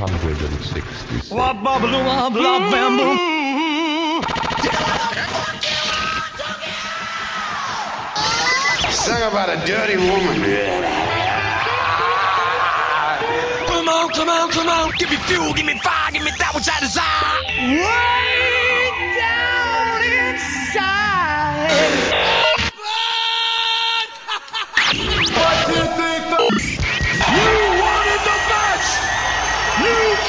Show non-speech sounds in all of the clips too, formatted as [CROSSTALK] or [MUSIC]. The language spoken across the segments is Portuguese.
666. Sing about a dirty woman. Come on, come on, come on. Give me fuel, give me fire, give me that which I desire. Way down inside. what do you think?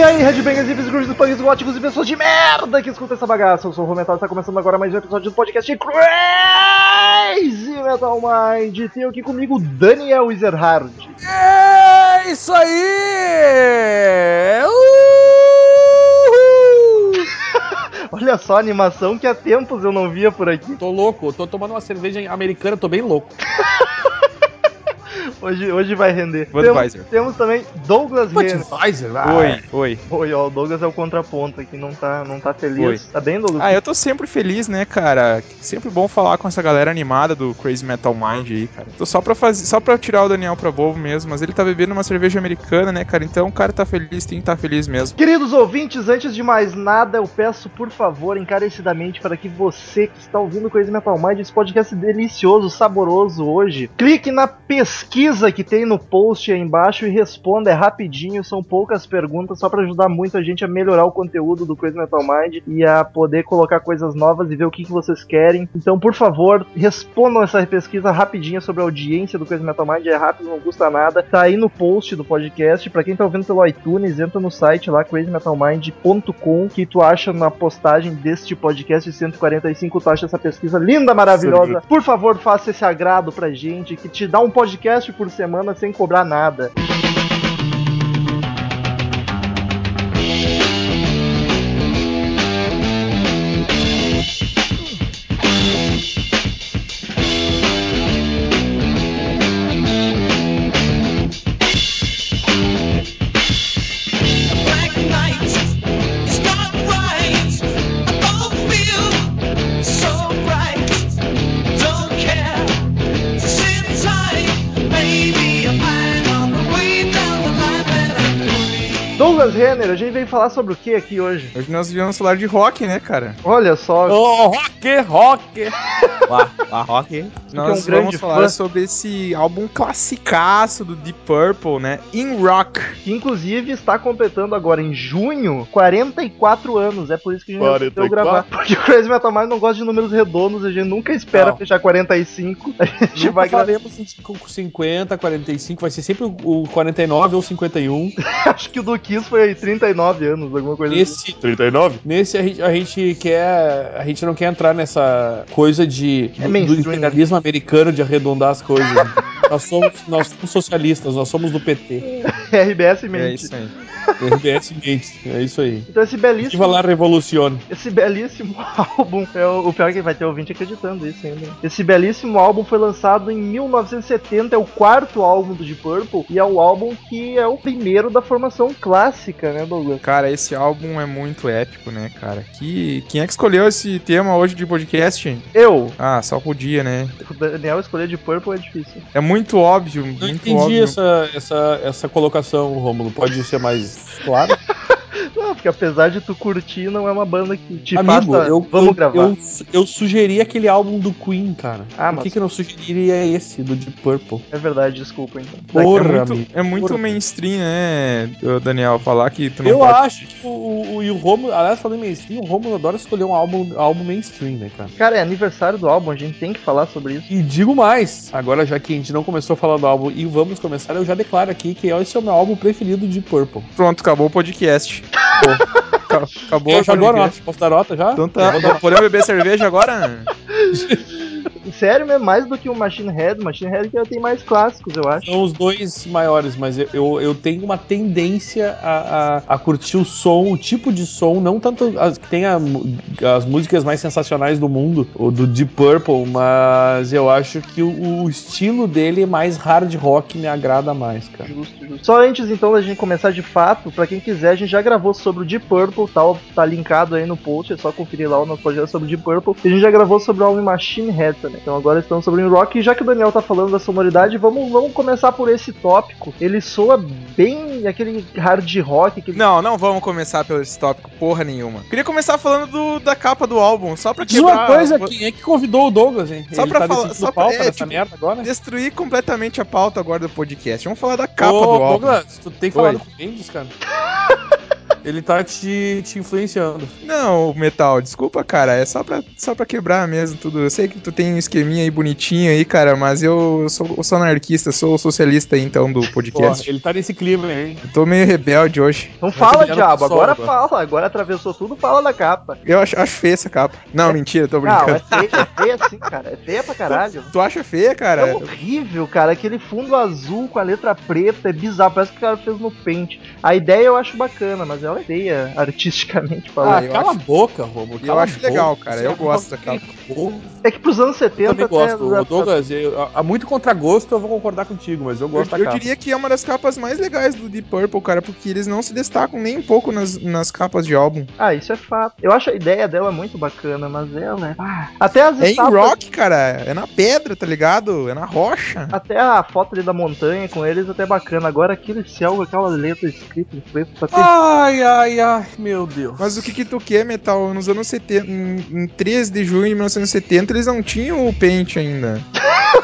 E aí, Redbangers, hippies, grunges, punks, góticos e pessoas de merda que escutam essa bagaça. Eu sou o Romental e está começando agora mais um episódio do podcast Crazy Metal Mind. Tenho aqui comigo Daniel Ezerhard. É isso aí! Uhul! [LAUGHS] Olha só a animação que há tempos eu não via por aqui. Tô louco, tô tomando uma cerveja americana, tô bem louco. [LAUGHS] Hoje, hoje vai render. Budweiser. Temos, temos também Douglas. Budweiser? Ah, Oi, oi. Oi, ó, o Douglas é o contraponto aqui, não tá, não tá feliz. Oi. Tá bem, Douglas? Ah, eu tô sempre feliz, né, cara? Sempre bom falar com essa galera animada do Crazy Metal Mind aí, cara. Tô só pra, fazer, só pra tirar o Daniel pra bobo mesmo, mas ele tá bebendo uma cerveja americana, né, cara? Então o cara tá feliz, tem que tá feliz mesmo. Queridos ouvintes, antes de mais nada, eu peço por favor, encarecidamente, para que você que está ouvindo Crazy Metal Mind, esse podcast delicioso, saboroso hoje, clique na pesquisa que tem no post aí embaixo e responda, é rapidinho, são poucas perguntas, só para ajudar muito a gente a melhorar o conteúdo do Crazy Metal Mind e a poder colocar coisas novas e ver o que, que vocês querem. Então, por favor, respondam essa pesquisa rapidinha sobre a audiência do Crazy Metal Mind, é rápido, não custa nada. Tá aí no post do podcast, para quem tá ouvindo pelo iTunes, entra no site lá crazymetalmind.com que tu acha na postagem deste podcast 145, tu acha essa pesquisa linda, maravilhosa. Por favor, faça esse agrado pra gente, que te dá um podcast por semana sem cobrar nada. dije Renner, a gente veio falar sobre o que aqui hoje? Hoje nós viemos falar de rock, né, cara? Olha só, Ô, rock, rock! Lá, lá, rock. Nós um grande vamos falar fã. sobre esse álbum classicaço do Deep Purple, né? In Rock. que inclusive está completando agora em junho 44 anos. É por isso que a gente 44? gravar. Porque o Crazy Metal Mind não gosta de números redondos, a gente nunca espera Não. fechar 45. A gente Nunca vai gravar. faremos com 50, 45, vai ser sempre o- o 49 ou 51. [LAUGHS] Acho que o do Kiss foi 39 anos, alguma coisa assim. Nesse 39? Nesse a gente, a gente quer. A gente não quer entrar nessa coisa de É do, do mainstream. imperialismo americano de arredondar as coisas. [LAUGHS] nós, somos, nós somos socialistas, nós somos do PT. RBS É mente. isso aí. RBS Gates, é isso aí. Então esse Viva belíssimo, lá, revolucione. esse belíssimo [LAUGHS] álbum, é o, o pior é que vai ter ouvinte acreditando isso ainda. Esse belíssimo álbum foi lançado em 1970, é o quarto álbum do Deep Purple e é o álbum que é o primeiro da formação clássica, né, Douglas? Cara, esse álbum é muito épico, né, cara? Que, quem é que escolheu esse tema hoje de podcast? Eu, Ah, só podia, né? o Daniel escolher Deep Purple é difícil. É muito óbvio, Não muito entendi óbvio. essa, essa, essa colocação, Rômulo. Pode ser mais claro? [LAUGHS] Porque apesar de tu curtir, não é uma banda que te Amigo, faça. eu, Vamos eu, gravar. Eu, eu sugeri aquele álbum do Queen, cara. Ah, Por mas- que, que eu não sugeriria esse, do Deep Purple? É verdade, desculpa então. Porra, é muito, é muito Porra. mainstream, né, Daniel? Falar que tu não Eu pode... acho que o, o, e o Romulo, aliás, falando em mainstream, o Romulo adora escolher um álbum, álbum mainstream, né, cara? Cara, é aniversário do álbum, a gente tem que falar sobre isso. E digo mais, agora já que a gente não começou a falar do álbum e vamos começar, eu já declaro aqui que esse é o meu álbum preferido de Purple. Pronto, acabou o podcast. [LAUGHS] Ca- Acabou o agora, podcast. ó. Posso dar nota já? Então tá, podemos beber cerveja agora? [LAUGHS] Sério mesmo, mais do que o Machine Head. Machine Head que já tem mais clássicos, eu acho. São os dois maiores, mas eu, eu, eu tenho uma tendência a, a, a curtir o som, o tipo de som, não tanto as que tem a as músicas mais sensacionais do mundo, o do Deep Purple, mas eu acho que o, o estilo dele é mais hard rock me agrada mais, cara. Justo, justo. Só antes então da gente começar de fato, pra quem quiser, a gente já gravou sobre o Deep Purple, tal, tá linkado aí no post, é só conferir lá o nosso projeto sobre o Deep Purple. E a gente já gravou sobre o álbum Machine Head também. Então agora estamos sobre o rock, e já que o Daniel tá falando da sonoridade, vamos, vamos começar por esse tópico. Ele soa bem aquele hard rock, aquele Não, não vamos começar pelo esse tópico, porra nenhuma. Queria começar falando do- da capa do álbum, só pra Diz quebrar... uma coisa, quem é que convidou o Douglas, hein? Só Ele pra tá falar- só pra- pauta é, tipo, merda agora? Destruir completamente a pauta agora do podcast. Vamos falar da capa Ô, do álbum. Douglas, tu tem falado Oi. com o Mendes, cara? [LAUGHS] Ele tá te, te influenciando. Não, Metal, desculpa, cara. É só pra, só pra quebrar mesmo tudo. Eu sei que tu tem um esqueminha aí bonitinho aí, cara, mas eu sou, eu sou anarquista, sou socialista aí, então do Porra, podcast. ele tá nesse clima, hein? Eu tô meio rebelde hoje. Então fala, diabo, agora fala, agora atravessou tudo, fala da capa. Eu acho, acho feia essa capa. Não, mentira, tô Não, é brincando. feia, é feia sim, cara, é feia pra caralho. Tu acha feia, É cara? horrível, cara. Aquele fundo azul com a letra preta é bizarro. Parece que o cara fez no pente. A ideia eu acho bacana, mas ela é feia artisticamente Ah, falando. eu cala acho- a boca, Romulo. eu acho boca. legal, cara, eu é gosto da uma- É que pros anos Eu 70 também até gosto. pra- Douglas, eu, há muito contragosto, eu vou concordar contigo, mas eu gosto Eu, da eu capa. diria que é uma das capas mais legais do Deep Purple, cara, porque eles não se destacam nem um pouco nas, nas capas de álbum. Ah, isso é fato. Eu acho a ideia dela muito bacana, mas ela é. Ah, até as É em rock, cara. É na pedra, tá ligado? É na rocha. Até a foto ali da montanha com eles até bacana. Agora aquele céu com aquela letra escrita em preto tá ter... Ai, ai, ai, meu Deus. Mas o que que tu quer, Metal? Nos anos 70, em, em 13 de junho de 1970, eles não tinham o Paint ainda. [LAUGHS]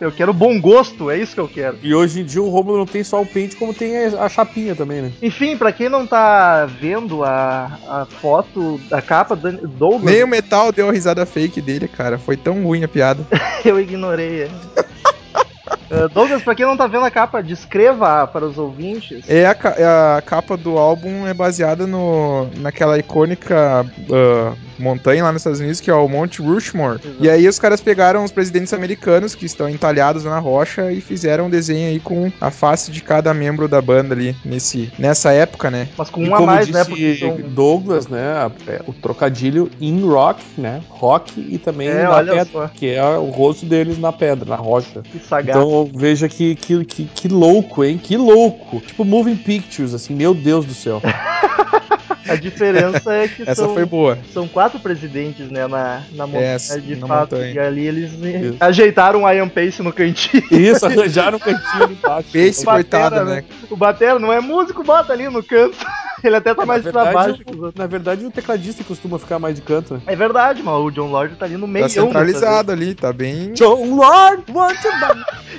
Eu quero bom gosto, é isso que eu quero. E hoje em dia o Romulo não tem só o pente, como tem a, a chapinha também, né? Enfim, pra quem não tá vendo a, a foto da capa do Douglas, Nem o Metal deu a risada fake dele, cara. Foi tão ruim a piada. [LAUGHS] eu ignorei. Uh, Douglas, pra quem não tá vendo a capa, descreva para os ouvintes. É a, ca- a capa do álbum é baseada no, naquela icônica ah, montanha lá nos Estados Unidos, que é o Monte Rushmore. Exato. E aí os caras pegaram os presidentes americanos que estão entalhados na rocha e fizeram um desenho aí com a face de cada membro da banda ali nesse, nessa época, né? Mas com E um a mais, né? Porque são... Douglas, né? é, o trocadilho in rock, né? Rock e também É, na pedra, só. que é o rosto deles na pedra, na rocha. Que sagaz. Então veja que, que, que, que louco, hein? Que louco. Tipo Moving Pictures, assim, meu Deus do céu. [LAUGHS] A diferença é que [LAUGHS] Essa são, foi boa. são quatro presidentes, né? Na, na montanha, Essa, de na fato. montanha. E ali eles Isso. ajeitaram o Ian Pace no cantinho. Isso, [LAUGHS] arranjaram um cantinho embaixo. Pace, coitado, né? né? O Batera não é músico, bota ali no canto. [LAUGHS] Ele até tá Na mais pra verdade, baixo os outros. Na verdade, o tecladista costuma ficar mais de canto, né? É verdade, mano. O John Lord tá ali no meio. Tá centralizado ali, tá bem. John Lord, buy-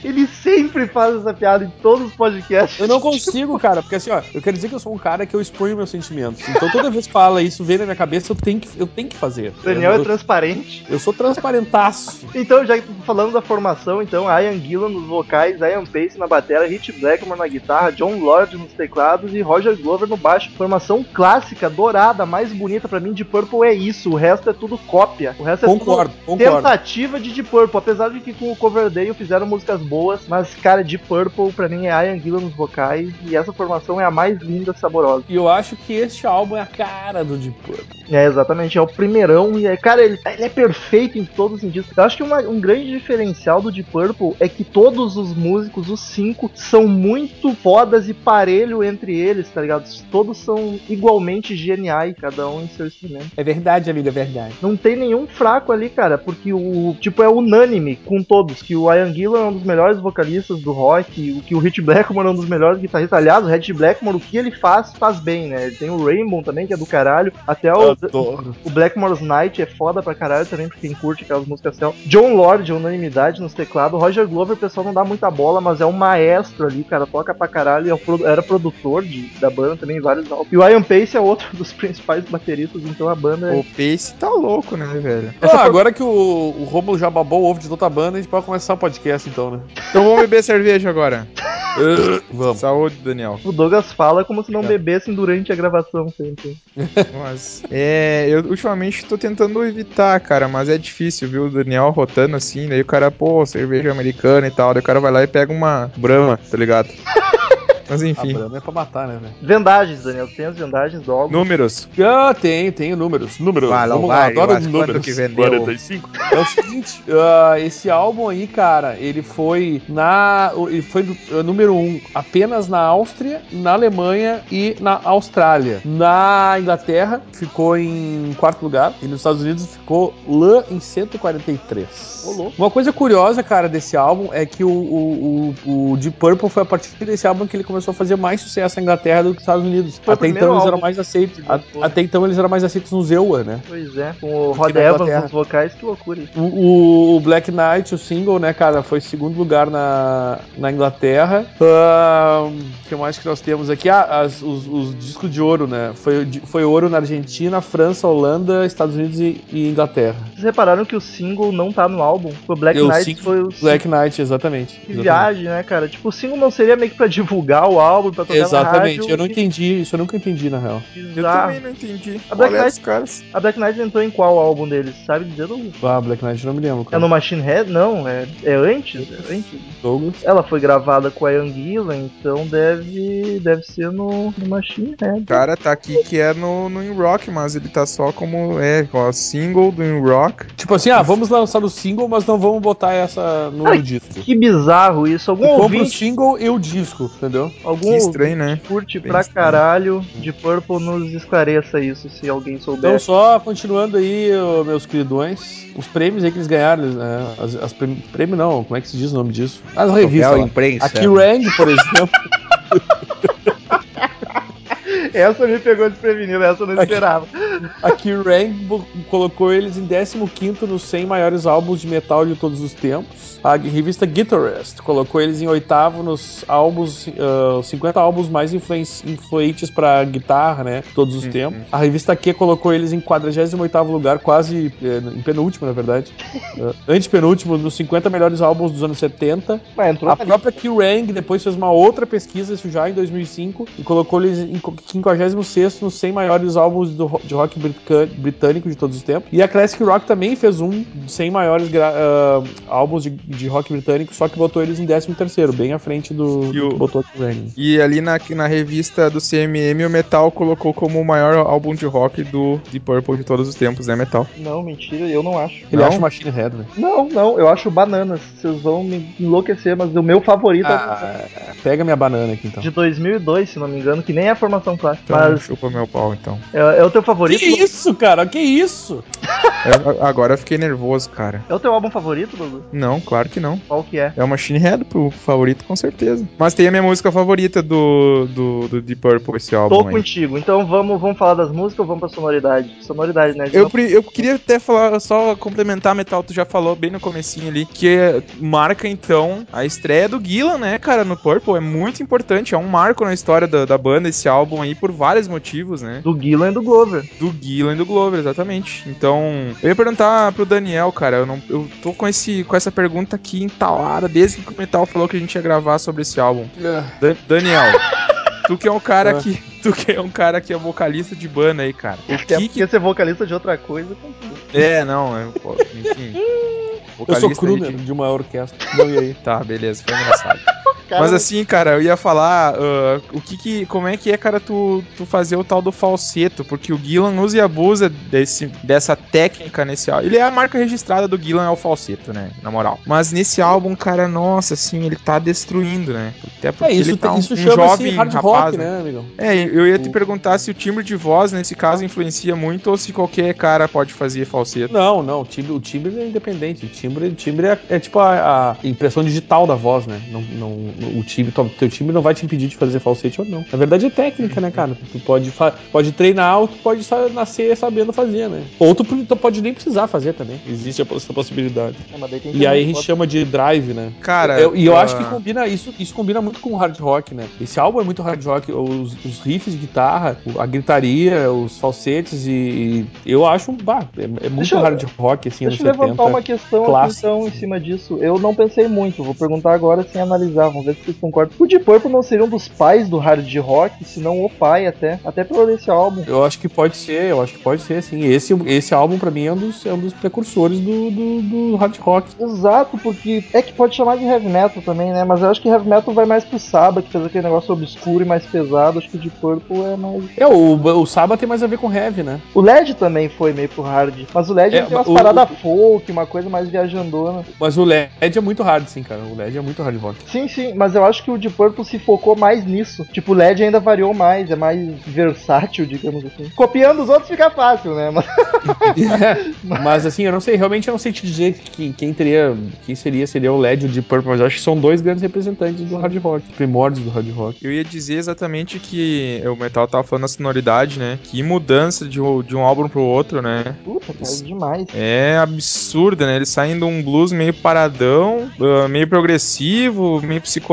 Ele sempre faz essa piada em todos os podcasts. Eu não consigo, cara, porque assim, ó, eu quero dizer que eu sou um cara que eu exponho meus sentimentos. Então toda vez que fala isso, vem na minha cabeça, eu tenho que, eu tenho que fazer. O Daniel eu, é transparente. eu sou transparentaço. [LAUGHS] Então, já falando da formação, então, Ian Gillan nos vocais, Ian Pace na bateria, Hit Blackmore na guitarra, John Lord nos teclados e Roger Glover no baixo. Formação clássica, dourada, mais bonita pra mim de Purple é isso. O resto é tudo cópia. O resto é Concordo, tudo concordo. tentativa de Deep Purple. Apesar de que com o Coverdale fizeram músicas boas, mas, cara, Deep Purple pra mim é Ian Gillan nos vocais e essa formação é a mais linda e saborosa. E eu acho que este álbum é a cara do Deep Purple. É, exatamente, é o primeirão e, é, cara, ele, ele é perfeito em todos os sentidos. Eu acho que uma- um grande diferencial do Deep Purple é que todos os músicos, os cinco, são muito fodas e parelho entre eles, tá ligado? Todos são igualmente geniais, cada um em seu instrumento. É verdade, amigo, é verdade. Não tem nenhum fraco ali, cara, porque o, tipo, é unânime com todos, que o Ian Gillan é um dos melhores vocalistas do rock, o que o Hit Blackmore é um dos melhores guitarristas. Aliás, o Hit Blackmore, o que ele faz, faz bem, né? Ele tem o Rainbow também, que é do caralho, até o... Adoro. O Blackmore's Night é foda pra caralho também, pra quem curte aquelas músicas céu. John Lord, unanimidade nos teclados. Roger Glover, o pessoal não dá muita bola, mas é um maestro ali, cara. Toca pra caralho. e é Era produtor de, da banda também, vários álbuns. E o Ian Pace é outro [LAUGHS] dos principais bateristas, então a banda é. O Pace tá louco, né, velho? Ah, agora que o, o Romulo já babou o ovo de outra banda, a gente pode começar o podcast então, né? Então vamos beber cerveja agora. Vamos. [LAUGHS] Saúde, Daniel. O Douglas fala como se não É. bebessem durante a gravação sempre. Mas, é, eu ultimamente tô tentando evitar, cara, mas é difícil, viu? O Daniel rotando assim, daí o cara, pô, cerveja americana e tal, daí o cara vai lá e pega uma Brahma, tá ligado? [LAUGHS] Mas A enfim, Brahma é pra matar, né, velho? Vendagens, Daniel. Tem as vendagens do álbum. números. Ah, tem, tem números. Números. Vai, Vamos Lombardi, lá, adoro mas números. que vendeu? 45. É o seguinte, ah, esse álbum aí, cara, ele foi na. Ele foi do, ah, número um apenas na Áustria, na Alemanha e na Austrália. Na Inglaterra ficou em quarto lugar e nos Estados Unidos ficou lá em 143. Ô, louco. Uma coisa curiosa, cara, desse álbum é que o, o, o, o Deep Purple foi a partir desse álbum que ele começou a fazer mais sucesso na Inglaterra do que nos Estados Unidos. Foi até então eles eram álbum mais aceitos. a- botou. até então eles eram mais aceitos no Zewa, né? Pois é, com o Rod Evans nos vocais, que loucura isso. O, o- Black Knight, o single, né, cara, foi segundo lugar na, na Inglaterra. O que mais que nós temos aqui? Ah, as- os, os discos de ouro, né? Foi, foi ouro na Argentina, França, Holanda, Estados Unidos e, e Inglaterra. Vocês repararam que o single não tá no álbum? O Black Eu, Knight foi o Black Knight, exatamente. Que exatamente. viagem, né, cara? Tipo, o single não seria meio que pra divulgar o álbum, pra tocar na Exatamente, rádio? eu não entendi, isso eu nunca entendi, na real. Eu Bizarro. também não entendi. A Black é Knight- caras? A Black Knight entrou em qual álbum deles? Sabe dizer, Douglas? Ah, Black Knight eu não me lembro. É Cara. no Machine Head? Não, é, é antes, é antes. Douglas. Ela foi gravada com a Ian Gillan, então deve, deve ser no, no Machine Head. O cara tá aqui que é no, no In Rock, mas ele tá só como, é, ó, single do In Rock. Tipo assim, ah, vamos lançar o single, mas não vamos botar essa no Ai, disco. Que bizarro isso. Algum Compra o ouvinte, single e o disco, entendeu? Algum Que estranho, né? curte Bem pra estranho. caralho de Purple nos esclareça isso, se alguém souber. Então, só continuando aí, meus queridões, os prêmios aí que eles ganharam, né? As, as prêmio, prêmio não, como é que se diz o nome disso? As revistas. lá. imprensa. A Kerrang, por exemplo. [LAUGHS] Essa me pegou desprevenido, essa eu não esperava. A Kerrang colocou eles em 15 nos 100 maiores álbuns de metal de todos os tempos. A revista Guitarist colocou eles em oitavo nos álbuns, ah, 50 álbuns mais influen- influentes para guitarra, né? Todos os tempos. A revista Q colocou eles em 48 lugar, quase eh, em penúltimo, na verdade. [LAUGHS] uh, antepenúltimo, nos 50 melhores álbuns dos anos 70. Mas entrou A própria Kerrang depois fez uma outra pesquisa, isso já em 2005, e colocou eles em 56 nos 100 maiores álbuns do de rock britânico de todos os tempos. E a Classic Rock também fez um dos 100 maiores ah, álbuns de, de rock britânico, só que botou eles em 13º, bem à frente do, E o- botou Kerrang. E ali na, na revista do CMM, o Metal colocou como o maior álbum de rock do Deep Purple de todos os tempos, né, Metal? Não, mentira, eu não acho. Ele Não? acha Machine Head, né? Não, não, eu acho bananas. Vocês vão me enlouquecer, mas o meu favorito é Ah, pega minha banana aqui então. de 2002, se não me engano, que nem é a formação clássica. Então, Mas chupa meu pau, então. é, é o teu favorito? Que isso, cara? Que isso? [LAUGHS] É, agora eu fiquei nervoso, cara. É o teu álbum favorito, Dudu? Não, claro que não. Qual que é? É o Machine Head pro favorito, com certeza. Mas tem a minha música favorita do, do, do Deep Purple, esse álbum Tô aí. contigo. Então vamos, vamos falar das músicas ou vamos pra sonoridade? Sonoridade, né? Eu, eu queria até falar, só complementar, Metal, tu já falou bem no comecinho ali, que é- marca então a estreia do Gillan, né, cara, no Purple, é muito importante, é um marco na história da, da banda, esse álbum aí, por vários motivos, né, Do Gillan e do Glover. do Gillan e do Glover, exatamente. Então, eu ia perguntar pro Daniel, cara, eu, não, eu tô com, esse, com essa pergunta aqui entalada, desde que o Metal falou que a gente ia gravar sobre esse álbum. Da- Daniel, [LAUGHS] tu que é um cara Ah. que... Tu que é um cara que é vocalista de banda aí, cara. O que que porque ser vocalista de outra coisa. é, não, é, pô, enfim. Eu sou Vocalista crooner de- de uma orquestra. Não, e aí? Tá, beleza, foi engraçado. Cara, Mas assim, cara, eu ia falar ah, o que que, como é que é, cara, tu, tu fazer o tal do falseto, porque o Gillan usa e abusa desse, dessa técnica nesse álbum. Ele é a marca registrada do Gillan, é o falseto, né, na moral. Mas nesse álbum, cara, nossa, assim, ele tá destruindo, né? Até porque É, isso, ele tá um, isso um chama-se jovem hard rapaz, rock, né? né, amigão? É, eu ia te perguntar se o timbre de voz, nesse caso, influencia muito ou se qualquer cara pode fazer falseto. Não, não, o timbre, o timbre é independente. O timbre, o timbre é, é tipo a, a impressão digital da voz, né? Não, não, o timbre, teu- teu timbre não vai te impedir de fazer falsete ou não. Na verdade é técnica, né, cara? Tu pode, pode treinar ou tu pode nascer sabendo fazer, né? Ou tu, tu pode nem precisar fazer também. Existe essa possibilidade. É, mas daí tem E aí a gente chama de drive, né? Cara, Eu- e eu ah, acho que combina isso, isso combina muito com o hard rock, né? Esse álbum é muito hard rock, os, os riffs de guitarra, a gritaria, os falsetes e, e eu acho, bah, é, é muito Deixa eu- hard rock assim, Deixa eu levantar 70. uma questão aqui, clássico. então em cima disso. Eu não pensei muito, vou perguntar agora sem analisar, vamos se vocês concordam. O Deep Purple não seria um dos pais do hard rock, se não o pai até, até pelo esse álbum. Eu acho que pode ser, eu acho que pode ser, sim. Esse, esse álbum, pra mim, é um dos, é um dos precursores do, do, do hard rock. Exato, porque é que pode chamar de heavy metal também, né? Mas eu acho que heavy metal vai mais pro Saba, que fez aquele negócio obscuro e mais pesado. Acho que o Deep Purple é mais. É, o, o Saba tem mais a ver com heavy, né? O LED também foi meio pro hard. Mas o LED É, tem umas paradas folk, uma coisa mais viajandona. Mas o LED é muito hard, sim, cara. O LED é muito hard rock. Sim, sim, mas eu acho que o Deep Purple se focou mais nisso. Tipo, o LED ainda variou mais, é mais versátil, digamos assim. Copiando os outros fica fácil, né? Mas [LAUGHS] mas assim, eu não sei, realmente eu não sei te dizer que, quem teria, quem seria, seria o LED e o Deep Purple, mas eu acho que são dois grandes representantes do hard rock, primórdios do hard rock. Eu ia dizer exatamente que o Metal tava falando da sonoridade, né? Que mudança de, um- de um álbum pro outro, né? puta, cara, é demais. É absurda, né? Eles saem de um blues meio paradão, ah, meio progressivo, meio psicodélico.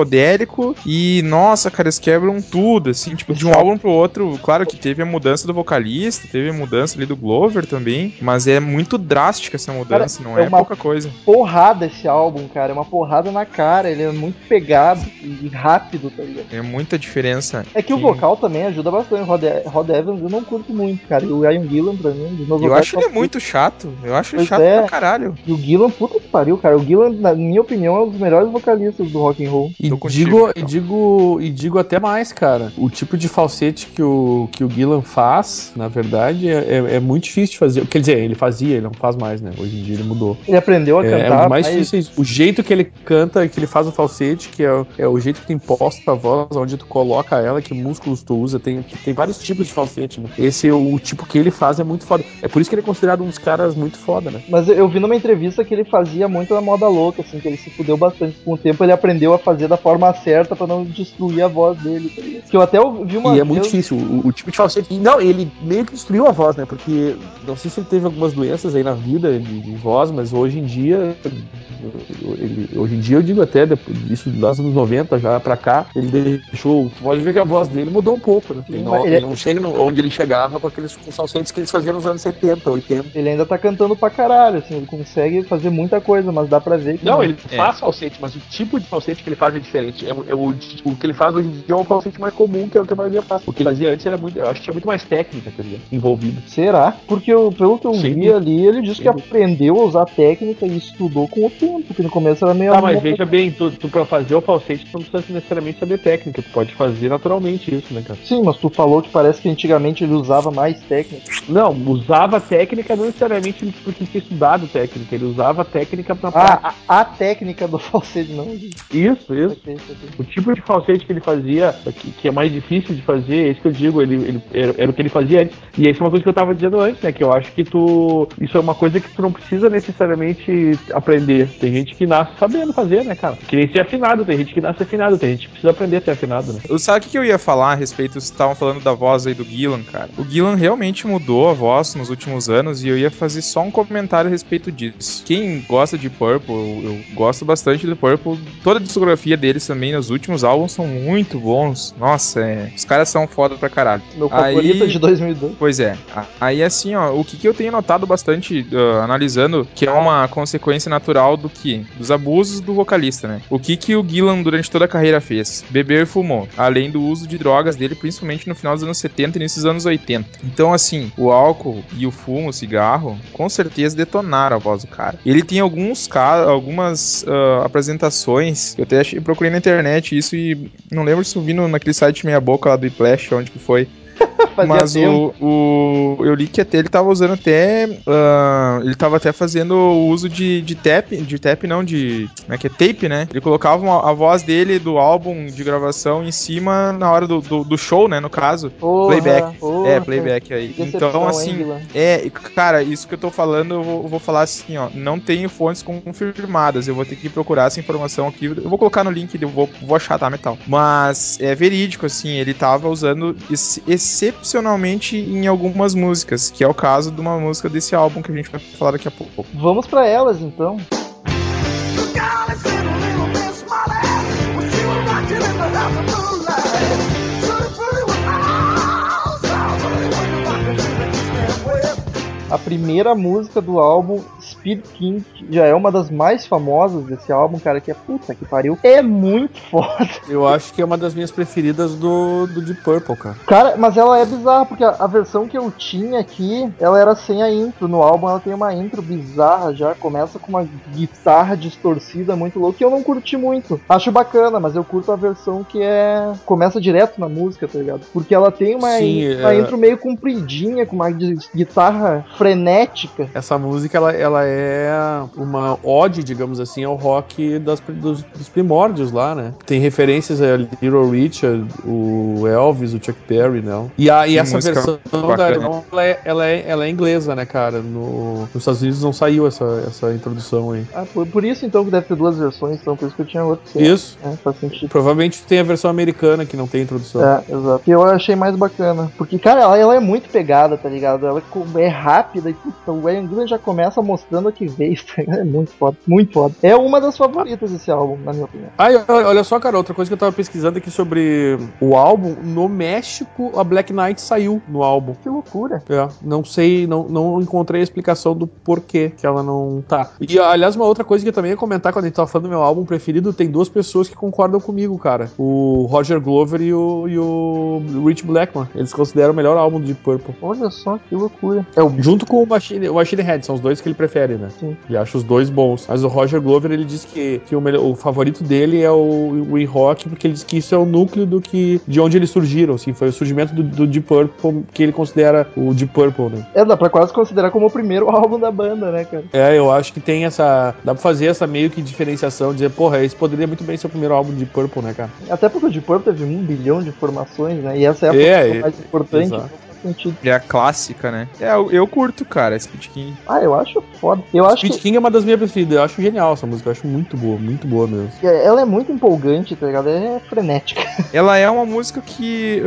E, nossa, cara, eles quebram tudo, assim, tipo, de um álbum pro outro. Claro que teve a mudança do vocalista, teve a mudança ali do Glover também. Mas é muito drástica essa mudança, não é é, uma- pouca coisa. Porrada esse álbum, cara. É uma porrada na cara. Ele é muito pegado e rápido, tá ligado? É muita diferença. É que o Sim. vocal também ajuda bastante. O Rod, Rod Evans eu não curto muito, cara. E o Ian Gillan, pra mim, dos meus Eu acho ele favoritos. muito chato. Eu acho Pois chato é. pra caralho. E o Gillan, puta que pariu, cara. O Gillan, na minha opinião, é um dos melhores vocalistas do rock and roll. E contigo, digo, e então. digo e digo até mais, cara. O tipo de falsete que o, que o Gillan faz, na verdade, é, é- é muito difícil de fazer. Quer dizer, ele fazia, ele não faz mais, né? Hoje em dia ele mudou. Ele aprendeu a É, é cantar. dos mais mas- difíceis. O jeito que ele canta, que ele faz o falsete, que é, o- é o jeito que tu imposta a voz, onde tu coloca ela, que músculos tu usa. Tem, tem vários tipos de falsete, né? Esse, o, tipo que ele faz é muito foda. É por isso que ele é considerado um dos caras muito foda, né? Mas eu- eu vi numa entrevista que ele fazia muito na moda louca, assim, que ele se fudeu bastante. Com o tempo ele aprendeu a fazer da forma certa pra não destruir a voz dele. Que eu até ouvi vi uma e é muito difícil. O, o tipo de falsete. E não, ele meio que destruiu a voz, né? Porque não sei se ele teve algumas doenças aí na vida de, de voz, mas hoje em dia. ele- hoje em dia eu digo até, depois, isso dos anos 90 já pra cá, ele deixou. Pode ver que a voz dele mudou um pouco, né? Ele não, Ele- ele não chega onde ele chegava com aqueles falsetes que eles faziam nos anos 70, 80. Ele ainda tá cantando pra caralho, assim, ele consegue fazer muita coisa, mas dá pra ver que. Não, ele É. faz falsete, mas o tipo de falsete que ele faz é diferente. É, é o, o que ele faz hoje em dia é um falsete mais comum, que é o que a maioria faz. O que ele fazia antes era muito. Eu acho que tinha muito mais técnica, tá ligado? Envolvida. Será? Porque eu, pelo que eu Sim. vi ali, ele disse que Sim. aprendeu a usar técnica e estudou com o tempo, que no começo era meio. Tá, mas veja bem, tu, tu pra fazer o falsete tu não precisa necessariamente saber técnica, tu pode fazer naturalmente isso, né, cara? Sim, mas tu falou que parece que antigamente ele usava mais técnica. Não, usava técnica não necessariamente porque tinha estudado técnica, ele usava técnica pra. Ah, a, a técnica do [LAUGHS] falsete, não. Isso, isso. O tipo de falsete que ele fazia, que, que é mais difícil de fazer, é isso que eu digo, ele, ele- era, era o que ele fazia antes. E isso é uma coisa que eu tava dizendo antes, né? Que eu acho que tu. Isso é uma coisa que tu não precisa necessariamente aprender. Tem gente que nasce sabendo fazer, né, cara? Que nem ser afinado, tem gente que nasce afinado, tem gente que precisa aprender a ser afinado, né? Eu- Sabe o que que eu ia falar a respeito? Vocês estavam falando da voz aí do Gillan, cara. O Gillan realmente mudou a voz nos últimos anos e eu ia fazer só um comentário a respeito disso. Quem gosta de Purple, eu, eu gosto bastante do Purple. Toda a discografia deles também nos últimos álbuns são muito bons. Nossa, é, os caras são foda pra caralho. Meu favorito Aí- é de 2002. Pois é. Aí assim, ó, o que, que eu tenho notado bastante ah, analisando que é uma consequência natural do que? Dos abusos do vocalista, né? O que que o Gillan durante toda a carreira fez? Bebeu e fumou. Além do uso de drogas dele, principalmente no final dos anos 70 e início dos anos 80. Então, assim, o álcool e o fumo, o cigarro, com certeza detonaram a voz do cara. Ele tem alguns casos, algumas ah, apresentações, eu até achei, procurei na internet isso e não lembro se eu vi no, naquele site meia boca lá do Iplash, onde que foi. [LAUGHS] Fazia Mas tempo. o, o. Eu li que até ele tava usando até. ah, ele tava até fazendo o uso de, de tap. De tap não, de. Como é que é? Tape, né? Ele colocava uma- a voz dele do álbum de gravação em cima na hora do, do, do show, né? No caso. Porra, playback. porra. É, playback aí. Decepção, Então, hein, assim. Guilherme? É, cara, isso que eu tô falando, eu vou, eu vou falar assim, ó. Não tenho fontes confirmadas. Eu vou ter que procurar essa informação aqui. Eu vou colocar no link, eu vou, vou achar, tá, metal. Mas é verídico, assim, ele tava usando ex- excepcionalmente em algumas músicas, que é o caso de uma música desse álbum que a gente vai falar daqui a pouco. Vamos pra elas então. A primeira música do álbum Speed King, que já é uma das mais famosas desse álbum, cara, que é puta que pariu. É muito [LAUGHS] foda. Eu acho que é uma das minhas preferidas do, do Deep Purple, cara. Cara, mas ela é bizarra, porque a, a versão que eu tinha aqui, ela era sem a intro. No álbum ela tem uma intro bizarra já, começa com uma guitarra distorcida muito louca, que eu não curti muito. Acho bacana, mas eu curto a versão que é. começa direto na música, tá ligado? Porque ela tem uma, Sim, in- uma é. intro meio compridinha, com uma gui- guitarra frenética. Essa música, ela, ela é uma ode, digamos assim, ao rock das, dos, dos primórdios lá, né? Tem referências a Little Richard, o Elvis, o Chuck Berry, né? E, a, e essa versão da ela é, ela, é, ela é inglesa, né, cara? No, nos Estados Unidos não saiu essa, essa introdução aí. Ah, por, por isso então que deve ter duas versões, então por isso que eu tinha outra. Isso. É, faz sentido. Provavelmente tem a versão americana que não tem introdução. É, exato. Que eu achei mais bacana. Porque, cara, ela, ela é muito pegada, tá ligado? Ela co- é rápida e puta, o Ian Gillan já começa mostrando a que veio, ligado? [LAUGHS] É muito foda, muito foda. É uma das favoritas desse álbum, na minha opinião. E olha só, cara, outra coisa que eu tava pesquisando aqui sobre o álbum, no México a Black Knight saiu no álbum. Que loucura. É, não sei, não, não encontrei a explicação do porquê que ela não tá. E, aliás, uma outra coisa que eu também ia comentar quando a gente tava falando do meu álbum preferido, tem duas pessoas que concordam comigo, cara. O Roger Glover e o, e o Rich Blackman. Eles consideram o melhor álbum Deep Purple. Olha só, que loucura. É o Junto com o Machine, o Machine Head, são os dois que ele prefere, né? Sim. E acha os dois bons. Mas o Roger Glover, ele disse que, que o, melhor- o favorito dele é o, o E-Rock, porque ele diz que isso é o núcleo do que, de onde eles surgiram, assim, foi o surgimento do, do Deep Purple, que ele considera o Deep Purple, né? É, dá pra quase considerar como o primeiro [LAUGHS] álbum da banda, né, cara? É, eu acho que tem essa. Dá pra fazer essa meio que diferenciação, dizer, porra, esse poderia muito bem ser o primeiro álbum de Purple, né, cara? Até porque o Deep Purple teve um bilhão de formações, né? E essa é a É, é, mais importante, exato. Sentido. É a clássica, né? É, eu, eu curto, cara, Speed King. Ah, eu acho foda. Eu acho Speed que King é uma das minhas preferidas, eu acho genial essa música, eu acho muito boa, muito boa mesmo. ela é muito empolgante, tá ligado? É frenética. [LAUGHS] Ela é uma música que.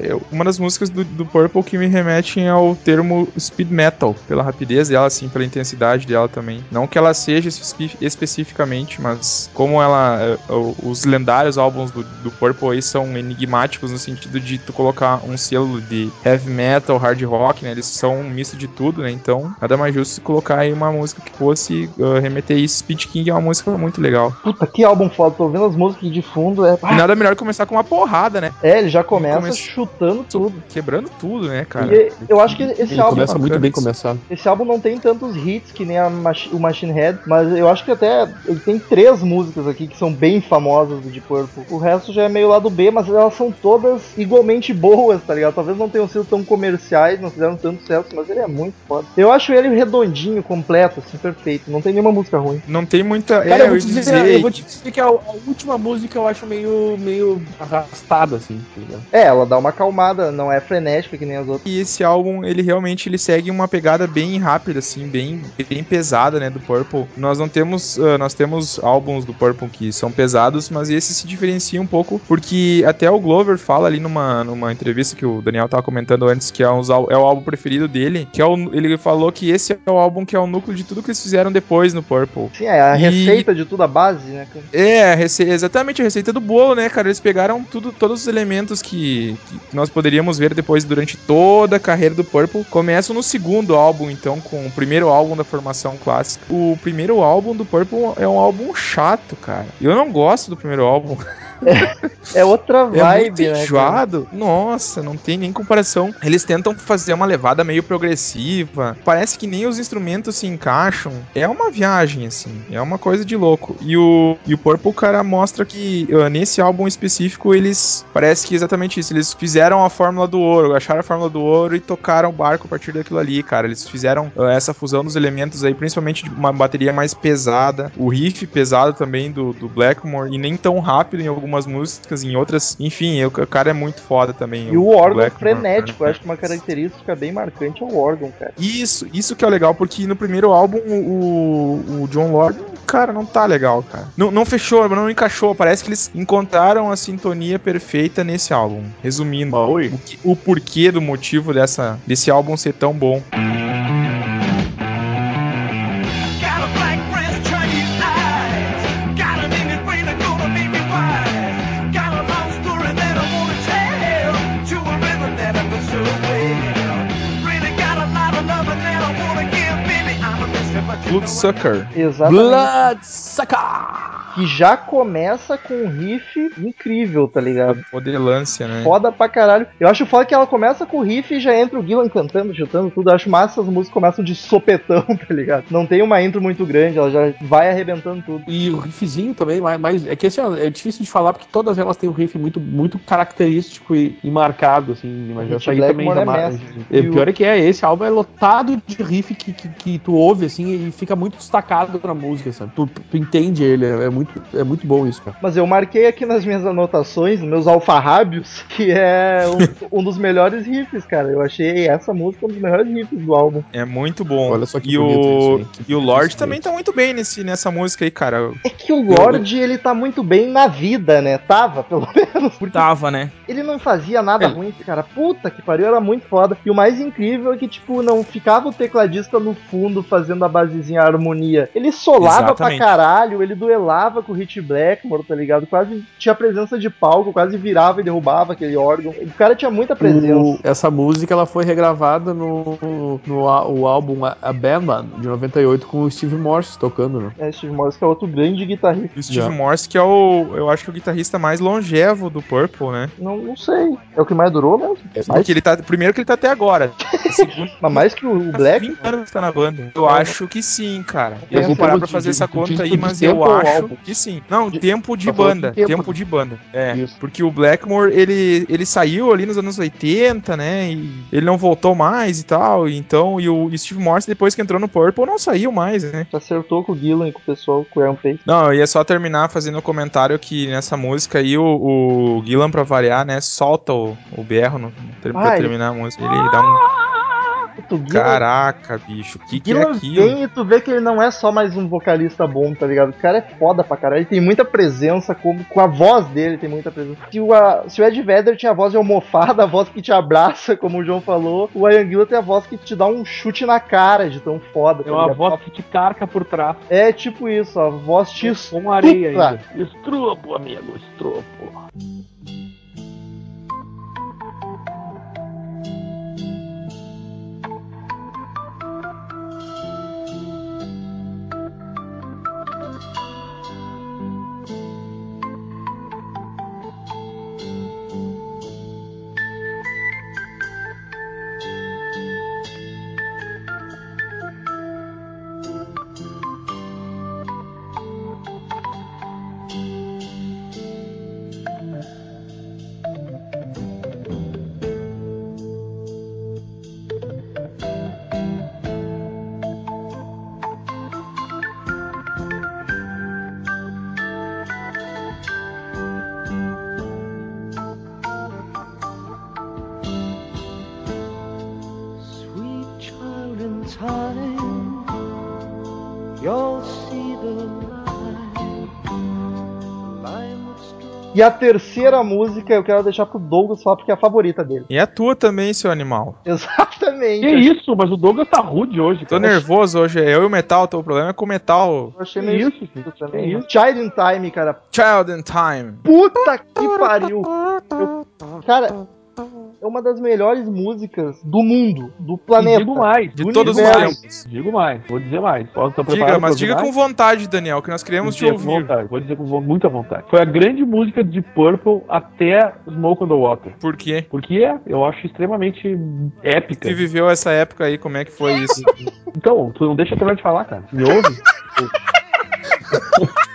é uma das músicas do, do Purple que me remetem ao termo speed metal, pela rapidez dela, assim, pela intensidade dela também. Não que ela seja espe- especificamente, mas como ela. o- os lendários álbuns do, do Purple aí são enigmáticos no sentido de tu colocar um selo de heavy metal, hard rock, né? Eles são um misto de tudo, né? Então, nada mais justo colocar aí uma música que fosse ah, remeter isso. Speed King é uma música muito legal. Puta, que álbum foda. Tô ouvindo as músicas de fundo. É, E nada melhor que começar com uma porrada, né? é ele já começa Começa- chutando tudo. Quebrando tudo, né, cara? E eu acho que esse Ele álbum. começa muito bem começado. Esse álbum não tem tantos hits que nem a Machi- o Machine Head, mas eu acho que até ele tem três músicas aqui que são bem famosas do Deep Purple. O resto já é meio lado B, mas elas são todas igualmente boas, tá ligado? Talvez não tenham sido tão comerciais, não fizeram tanto sucesso, mas ele é muito foda. Eu acho ele redondinho, completo, assim, perfeito. Não tem nenhuma música ruim. Não tem muita. Cara, é, eu, vou te dizer, dizer, eu vou te dizer que a, a última música eu acho meio, meio arrastada, assim. tá? É, ela dá uma acalmada, não é frenética que nem as outras. que esse álbum, ele realmente ele segue uma pegada bem rápida, assim, bem, bem pesada, né, do Purple. Nós não temos, ah, nós temos álbuns do Purple que são pesados, mas esse se diferencia um pouco, porque até o Glover fala ali numa, numa entrevista que o Daniel tava comentando antes, que é, uns é o álbum preferido dele, que é o, ele falou que esse é o álbum que é o núcleo de tudo que eles fizeram depois no Purple. Sim, é a E- receita de tudo, a base, né? cara? É, rece- exatamente a receita do bolo, né, cara? Eles pegaram tudo, todos os elementos que, que nós poderíamos ver depois durante toda a carreira do Purple. Começam no segundo álbum, então, com o primeiro álbum da formação clássica. O primeiro álbum do Purple é um álbum chato, cara. Eu não gosto do primeiro álbum. É outra [LAUGHS] É muito vibe, né? cara? enjoado. Nossa, não tem nem comparação. Eles tentam fazer uma levada meio progressiva. Parece que nem os instrumentos se encaixam. É uma viagem, assim. É uma coisa de louco. E o, e o Purple, cara, mostra que ah, nesse álbum específico, eles. Parece que é exatamente isso. Eles fizeram a fórmula do ouro, acharam a fórmula do ouro e tocaram o barco a partir daquilo ali, cara. Eles fizeram ah, essa fusão dos elementos aí, principalmente de uma bateria mais pesada. O riff pesado também do, do Blackmore. E nem tão rápido em algumas músicas, em outras. Enfim, o cara é muito foda também. E o órgão Blackmore, frenético, eu acho que uma característica bem marcante é o órgão, cara. Isso, isso que é legal, porque no primeiro álbum o, o John Lord, cara, não tá legal, cara. Não, não fechou, não encaixou. Parece que eles encontraram a sintonia perfeita nesse álbum. Resumindo, o, o porquê do motivo dessa, desse álbum ser tão bom. Got Bloodsucker. Exatamente. Bloodsucker! Que já começa com um riff incrível, tá ligado? Modelância, né? Foda pra caralho. Eu acho foda que ela começa com o riff e já entra o Gillan cantando, chutando tudo. Eu acho massa as músicas começam de sopetão, [LAUGHS] tá ligado? Não tem uma intro muito grande, ela já vai arrebentando tudo. E o riffzinho também, mas, mas é que assim, ó, é difícil de falar porque todas elas têm um riff muito, muito característico e, e marcado, assim. Mas essa aí também é já mestre. é, o- pior é que é, esse álbum é lotado de riff que, que, que tu ouve, assim, e fica muito destacado na música, sabe? Tu, tu entende ele, é, é muito, é muito bom isso, cara. Mas eu marquei aqui nas minhas anotações, nos meus alfarrábios, [LAUGHS] que é um, um dos melhores riffs, cara. Eu achei essa música um dos melhores riffs do álbum. É muito bom. Olha só que e bonito o, isso, e o Lorde também tá muito bem nesse, nessa música aí, cara. É que o Lorde, ele tá muito bem na vida, né? Tava, pelo [LAUGHS] menos. Porque Tava, né? ele não fazia nada Ele- ruim, cara. Puta que pariu, era muito foda. E o mais incrível é que, tipo, não ficava o tecladista no fundo fazendo a basezinha a harmonia. Ele solava Exatamente. pra caralho, ele duelava com o Hit Blackmore, tá ligado? Quase tinha presença de palco, quase virava e derrubava aquele órgão. O cara tinha muita presença. O- essa música ela foi regravada no, no, á- o álbum A- Abandon de 98 com o Steve Morse tocando, né? É, Steve Morse que é outro grande guitarrista. O Steve Já. Morse, que é o. Eu acho que o guitarrista mais longevo do Purple, né? Não, não sei. É o que mais durou mesmo? Mais, Porque ele tá. Primeiro que ele tá até agora. Segundo, [LAUGHS] mas mais que o, o tá Black? 20 anos que tá na banda. Eu acho que sim, cara. Eu vou parar no pra fazer de- essa conta aí, mas eu ou acho álbum? Que sim. Não, De- tempo de banda. tempo. Tempo de banda. É. Isso. Porque o Blackmore, ele, ele saiu ali nos anos 80, né? E ele não voltou mais e tal. e Então, e o Steve Morse, depois que entrou no Purple, não saiu mais, né? Acertou com o Gillan e com o pessoal, com o Iron. Não, eu ia só terminar fazendo um comentário que nessa música aí o, o Gillan, pra variar, né, solta o, o berro no, pra Ah, ele- terminar a música. Ele dá um. Gillan, Caraca, bicho, o que, que é aquilo? e tu vê que ele não é só mais um vocalista bom, tá ligado? O cara é foda pra caralho. Ele tem muita presença, como, com a voz dele tem muita presença. Se o, a- se o Ed Vedder tinha a voz de almofada, a voz que te abraça, [LAUGHS] como o João falou, o Ian Gillan tem a voz que te dá um chute na cara de tão foda. É tá uma ligado? voz que te carca por trás. É tipo isso, a voz te Com areia ainda. Estropo, amigo, estropo. Time, you'll see the light. Lion that's strong. E a terceira música eu quero deixar pro Douglas falar porque é a favorita dele. E a tua também, seu animal. [LAUGHS] Exatamente. Que isso, mas o Douglas tá rude hoje, Tô cara. nervoso hoje. Eu e o metal, o problema é com o metal. Eu achei meio isso, filho? também. Isso? Child in Time, cara. Child in Time. Puta que pariu. Eu- Cara, é uma das melhores músicas do mundo, do E planeta. digo mais. De Do todos os tempos. Digo mais. Vou dizer mais. Posso estar Diga, preparado mas diga ouvir com mais? vontade, Daniel, que nós queremos te dizer com ouvir. vontade, Vou dizer com muita vontade. Foi a grande música de Purple até Smoke on the Water. Por quê? Porque é, eu acho extremamente épica. Que viveu essa época aí, como é que foi isso? Então, tu não deixa eu terminar de falar, cara. Me ouve? [LAUGHS]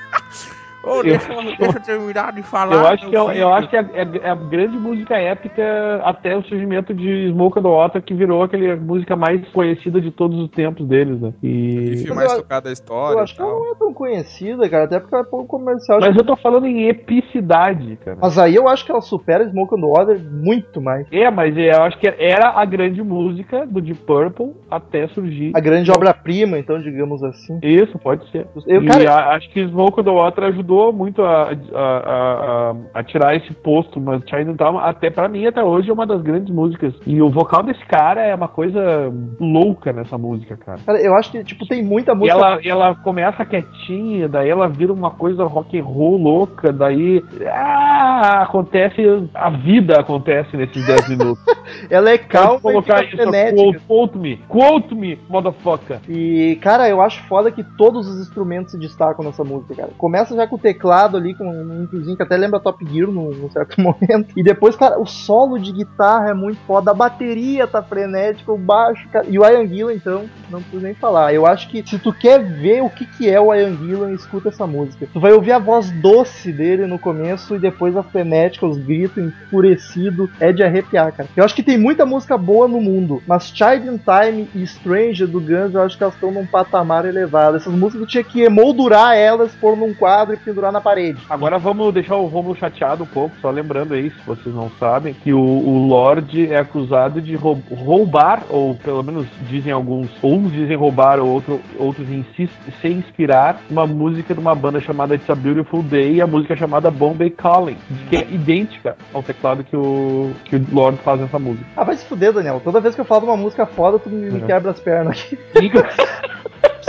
Ô, deixa- deixa eu terminar de falar. eu acho que, é, eu acho que é, é- é a grande música épica até o surgimento de Smoke the Water, que virou aquele, a música mais conhecida de todos os tempos deles, né? E... Mais eu- tocado da Eu história acho e que ela não é tão conhecida, cara, até porque ela é pouco comercial. Mas eu tô falando em epicidade, cara. Mas aí eu acho que ela supera Smoke on the Water muito mais. É, mas eu acho que era a grande música do Deep Purple até surgir. A grande obra-prima, então, digamos assim. Isso, pode ser. Eu, e cara, a- acho que Smoke on the Water ajudou ajudou muito a, a, a, a tirar esse posto, mas China Town, até pra mim, até hoje, é uma das grandes músicas. E o vocal desse cara é uma coisa louca nessa música, cara. Cara, eu acho que, tipo, tem muita música. ela, e ela começa quietinha, daí ela vira uma coisa rock and roll louca, daí ah, acontece, a vida acontece nesses 10 [LAUGHS] minutos. Ela é calma Pode e colocar isso, quote, quote me, quote me, motherfucker. E, cara, eu acho foda que todos os instrumentos se destacam nessa música, cara. Começa já com teclado ali, com um introzinho que até lembra Top Gear num, certo [LAUGHS] momento. E depois, cara, o solo de guitarra é muito foda, a bateria tá frenética, o baixo, cara. E o Ian Gillan, então, não preciso nem falar. Eu acho que se tu quer ver o que, que é o Ian Gillan, escuta essa música. Tu vai ouvir a voz doce dele no começo e depois a frenética, os gritos, enfurecido. É de arrepiar, cara. Eu acho que tem muita música boa no mundo, mas Child in Time e Stranger do Guns, eu acho que elas estão num patamar elevado. Essas músicas tu tinha que emoldurar elas, pôr num quadro e pendurar na parede. Agora vamos deixar o Romulo chateado um pouco, só lembrando aí, se vocês não sabem, que o, o Lorde é acusado de rou- roubar, ou pelo menos dizem alguns, uns dizem roubar, ou outro, outros insistem se inspirar uma música de uma banda chamada It's a Beautiful Day e a música chamada Bombay Calling, que é idêntica ao teclado que o, que o Lorde faz nessa música. Ah, vai se fuder, Daniel. Toda vez que eu falo de uma música foda, tu me, me É. quebra as pernas aqui. [LAUGHS]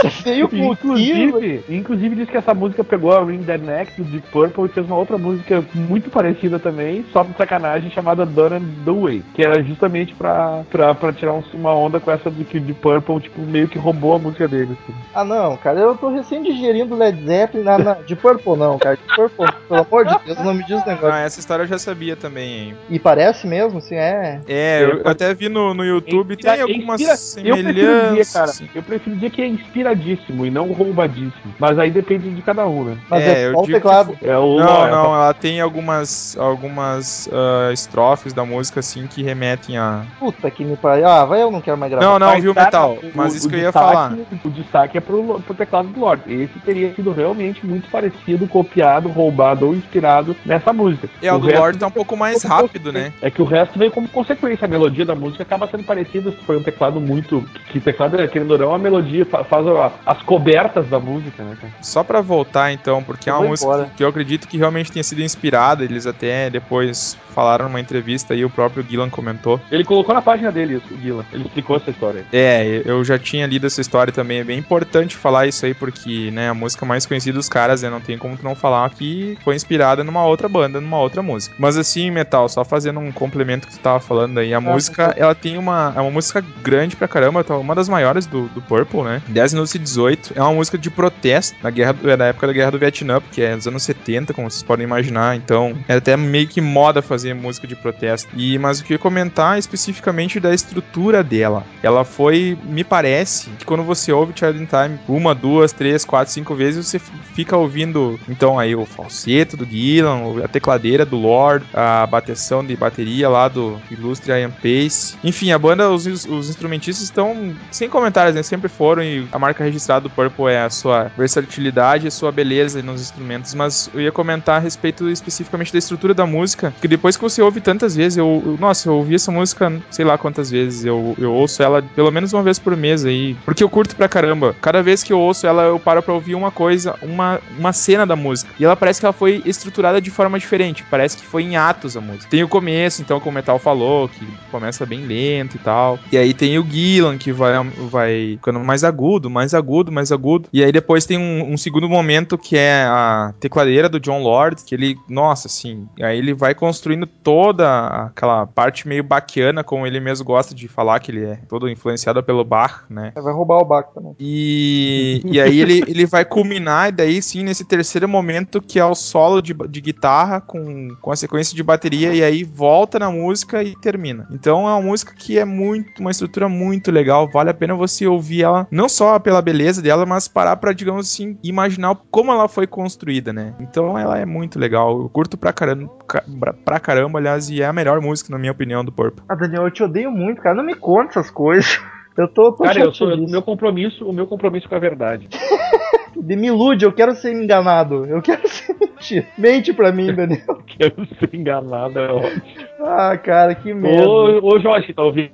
O. Inclusive, inclusive diz que essa música pegou a Ring the Neck do Deep Purple e fez uma outra música muito parecida também, só de sacanagem, chamada Done and The Way, que era justamente pra, pra, pra tirar um- uma onda com essa do que o Deep Purple, tipo, meio que roubou a música dele. assim. Ah, não, cara, eu tô recém digerindo Led Zeppelin. Ah, não, de Purple não, cara. De Purple, pelo amor de Deus, não me diz negócio. Ah, essa história eu já sabia também, hein? E parece mesmo, assim, é. É, eu até vi no, no YouTube, Inspira- tem algumas inspira- eu prefiro dizer, semelhanças. cara, eu prefiro dizer que é inspiradíssimo e não roubadíssimo. Mas aí depende de cada um, né? Mas É, é, só o digo que teclado. É o Não, é, não, ela tem algumas, algumas ah, estrofes da música, assim, que remetem a... Puta que me pariu. Ah, vai, eu não quero mais gravar. Não, não, Mas, viu, Metal? o- Mas o- isso o que eu ia falar. O destaque é pro, pro teclado do Lorde. Esse teria sido realmente muito parecido, copiado, roubado ou inspirado nessa música. É, o do resto Lorde tá um pouco mais rápido, né? É que o resto veio como consequência. A melodia da música acaba sendo parecida. Foi um teclado muito. Que teclado, querendo ou não, a melodia fa- faz a- as cobertas da música, né, cara? Só pra voltar, então, porque é uma música que, que eu acredito que realmente tenha sido inspirada. Eles até depois falaram numa entrevista aí, o próprio Gillan comentou. Ele colocou na página dele isso, o Guila. Ele explicou essa história. É, eu já tinha lido essa história também. É bem importante falar isso aí, porque, né, a música mais conhecida dos caras, né, não tem como tu não falar que foi inspirada numa outra banda, numa outra música. Mas assim, Metal, só fazendo um complemento que tu tava falando aí, a música, ela tem uma, é uma música grande pra caramba, tá, uma das maiores do, do Purple, né? 10 minutos e 18. É uma música de protesto na guerra, da época da Guerra do Vietnã, porque é dos anos 70, como vocês podem imaginar. Então, é até meio que moda fazer música de protesto. E mas o que eu ia comentar é especificamente da estrutura dela. Ela foi, me parece, que quando você ouve Child in Time uma, duas, três, quatro, cinco vezes, você fica ouvindo então aí o falseto do Gillan, a tecladeira do Lord, a bateção de bateria lá do ilustre Ian Pace. Enfim, a banda, os, os instrumentistas estão sem comentários, né? Sempre foram e a marca registrada do Purple é a sua versatilidade a sua beleza nos instrumentos. Mas eu ia comentar a respeito especificamente da estrutura da música, que depois que você ouve tantas vezes, eu, eu- nossa, eu ouvi essa música sei lá quantas vezes, eu, eu ouço ela pelo menos uma vez por mês aí, porque eu curto pra caramba. Cada vez que eu ouço ela, eu paro pra ouvir uma coisa, uma, uma cena da música. E ela parece que ela foi estruturada de forma diferente, parece que foi em atos a música. Tem o começo, então, como o Metal falou, que começa bem lento e tal. E aí tem o Gillan, que vai, vai ficando mais agudo, mais agudo, mais agudo. E aí depois tem um, um segundo momento que é a tecladeira do John Lord, que ele, nossa, assim, aí ele vai construindo toda aquela parte meio baquiana, como ele mesmo gosta de falar, que ele é todo influenciado pelo Bach, né? Vai roubar o Baco também. E, e aí ele, [LAUGHS] ele vai culminar, e daí sim, nesse terceiro momento, que é o solo de, de guitarra com, com a sequência de bateria, e aí volta na música e termina. Então é uma música que é muito, uma estrutura muito legal, vale a pena você ouvir ela, não só pela beleza dela, mas parar pra, digamos assim, imaginar como ela foi construída, né? Então ela é muito legal, eu curto pra caramba, ca- pra caramba, aliás, e é a melhor música, na minha opinião, do Purple. Ah, Daniel, eu te odeio muito, cara. Não me conta essas coisas. [LAUGHS] Eu tô, Cara, eu sou, o meu compromisso, o meu compromisso com a verdade. [LAUGHS] Me ilude, eu quero ser enganado. Eu quero [LAUGHS] ser mentido. Mente pra mim, Daniel. [LAUGHS] Quero ser enganado, é ótimo. Ah, cara, que merda. Ô, ô Jorge, tá ouvindo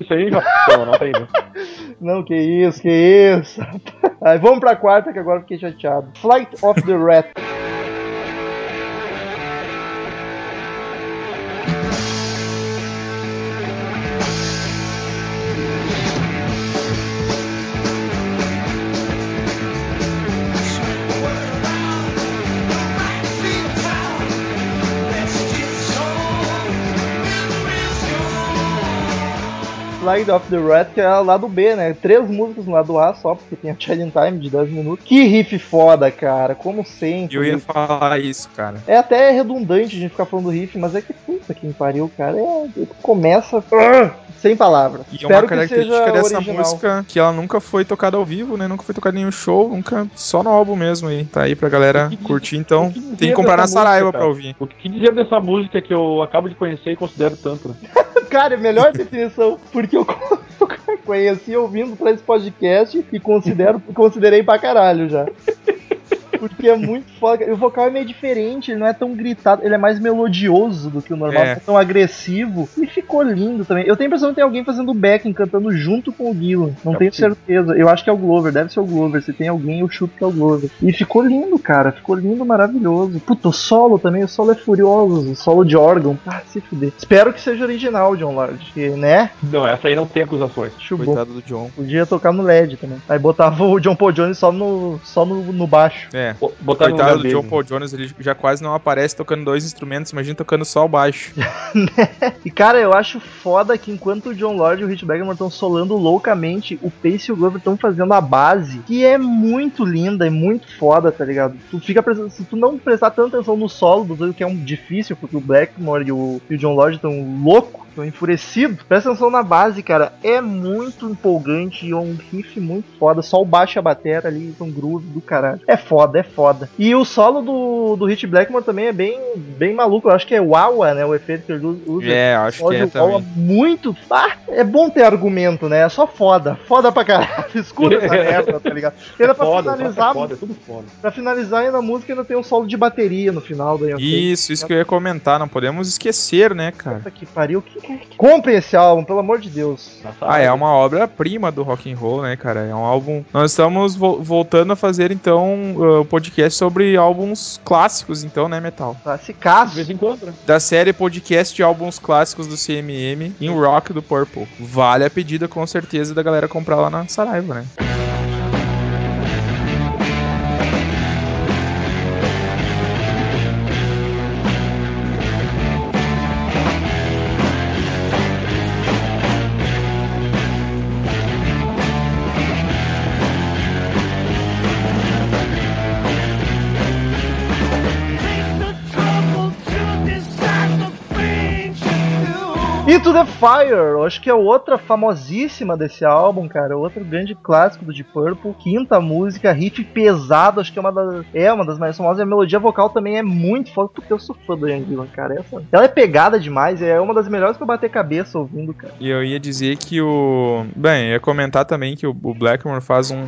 isso aí, Jorge? Não, anota aí? Não, que isso, que isso. Aí, vamos pra quarta, que agora eu fiquei chateado. Flight of the Rat. Flag of the Rat, que é o lado B, né? Três músicas no lado A só, porque tem a Chilling Time de 10 minutos. Que riff foda, cara, como sempre. Eu ia falar isso, cara. É até redundante a gente ficar falando riff, mas é que puta que pariu, cara. É, começa ah, sem palavras. E é Espero uma que característica seja dessa original. música que ela nunca foi tocada ao vivo, né? Nunca foi tocada em nenhum show, nunca só no álbum mesmo aí. Tá aí pra galera que curtir, então que tem que comprar na Saraiva pra cara? ouvir. O que dizer dessa música que eu acabo de conhecer e considero tanto, né? [LAUGHS] Cara, melhor definição, porque [LAUGHS] eu conheci ouvindo pra esse podcast e considero, considerei pra caralho já. Porque é muito foda. E o vocal é meio diferente, ele não é tão gritado, ele é mais melodioso do que o normal, É. não é tão agressivo. E ficou lindo também. Eu tenho a impressão que tem alguém fazendo backing, cantando junto com o Gillan. Não É tenho possível. certeza. Eu acho que é o Glover, deve ser o Glover. Se tem alguém, eu chuto que é o Glover. E ficou lindo, cara. Ficou lindo, maravilhoso. Puta, o solo também, o solo é furioso. O solo de órgão. Ah, se fuder. Espero que seja original, John Lord. Porque, né? Não, essa aí não tem acusações. Chubou. Coitado do John. Podia tocar no LED também. Aí botava o John Paul Jones só no, só no, no baixo. É. Bo- Botar no Coitado do. John Paul Jones, ele já quase não aparece tocando dois instrumentos, imagina tocando só o baixo. [LAUGHS] E cara, eu acho foda que enquanto o John Lord e o Rich Blackmore estão solando loucamente, o Pace e o Glover estão fazendo a base, que é muito linda, é muito foda, tá ligado? Tu fica se tu não prestar tanta atenção no solo dos dois, que é um difícil, porque o Blackmore e o, e o John Lord estão loucos, estão enfurecidos. Presta atenção na base, cara, é muito empolgante e é um riff muito foda. Só o baixo e a batera ali são groove do caralho. É foda, é foda. E o solo do, do Rich Blackmore também é bem, bem maluco. Eu acho que é Wawa, né? O efeito que ele usa. É, acho que é também. muito. Ah, é bom ter argumento, né? É só foda. Foda pra caralho. [LAUGHS] Escuta essa [LAUGHS] merda, tá ligado? E ainda pra Foda, finalizar, foda, é tudo foda. pra finalizar ainda a música ainda tem um solo de bateria no final da Isso, isso que eu ia comentar, não podemos esquecer, né, cara? Puta que pariu. Que, Compre esse álbum, pelo amor de Deus. Ah, é uma obra-prima do rock and roll, né, cara? É um álbum. Nós estamos vo- voltando a fazer então uh, o podcast sobre álbuns clássicos, então, né, metal. De Classicaço. vez em quando, né? Da série podcast de álbuns clássicos do CMM em rock do Purple. Vale a pedida com certeza da galera comprar lá na Saraiva, né? Into the Fire, eu acho que é outra famosíssima desse álbum, cara. Outro grande clássico do Deep Purple. Quinta música, riff pesado, acho que é uma das, é uma das mais famosas. E a melodia vocal também é muito foda, porque eu sou fã do Ian Gillan, cara. Essa, ela é pegada demais, é uma das melhores pra bater cabeça ouvindo, cara. E eu ia dizer que o. Bem, eu ia comentar também que o, o Blackmore faz um,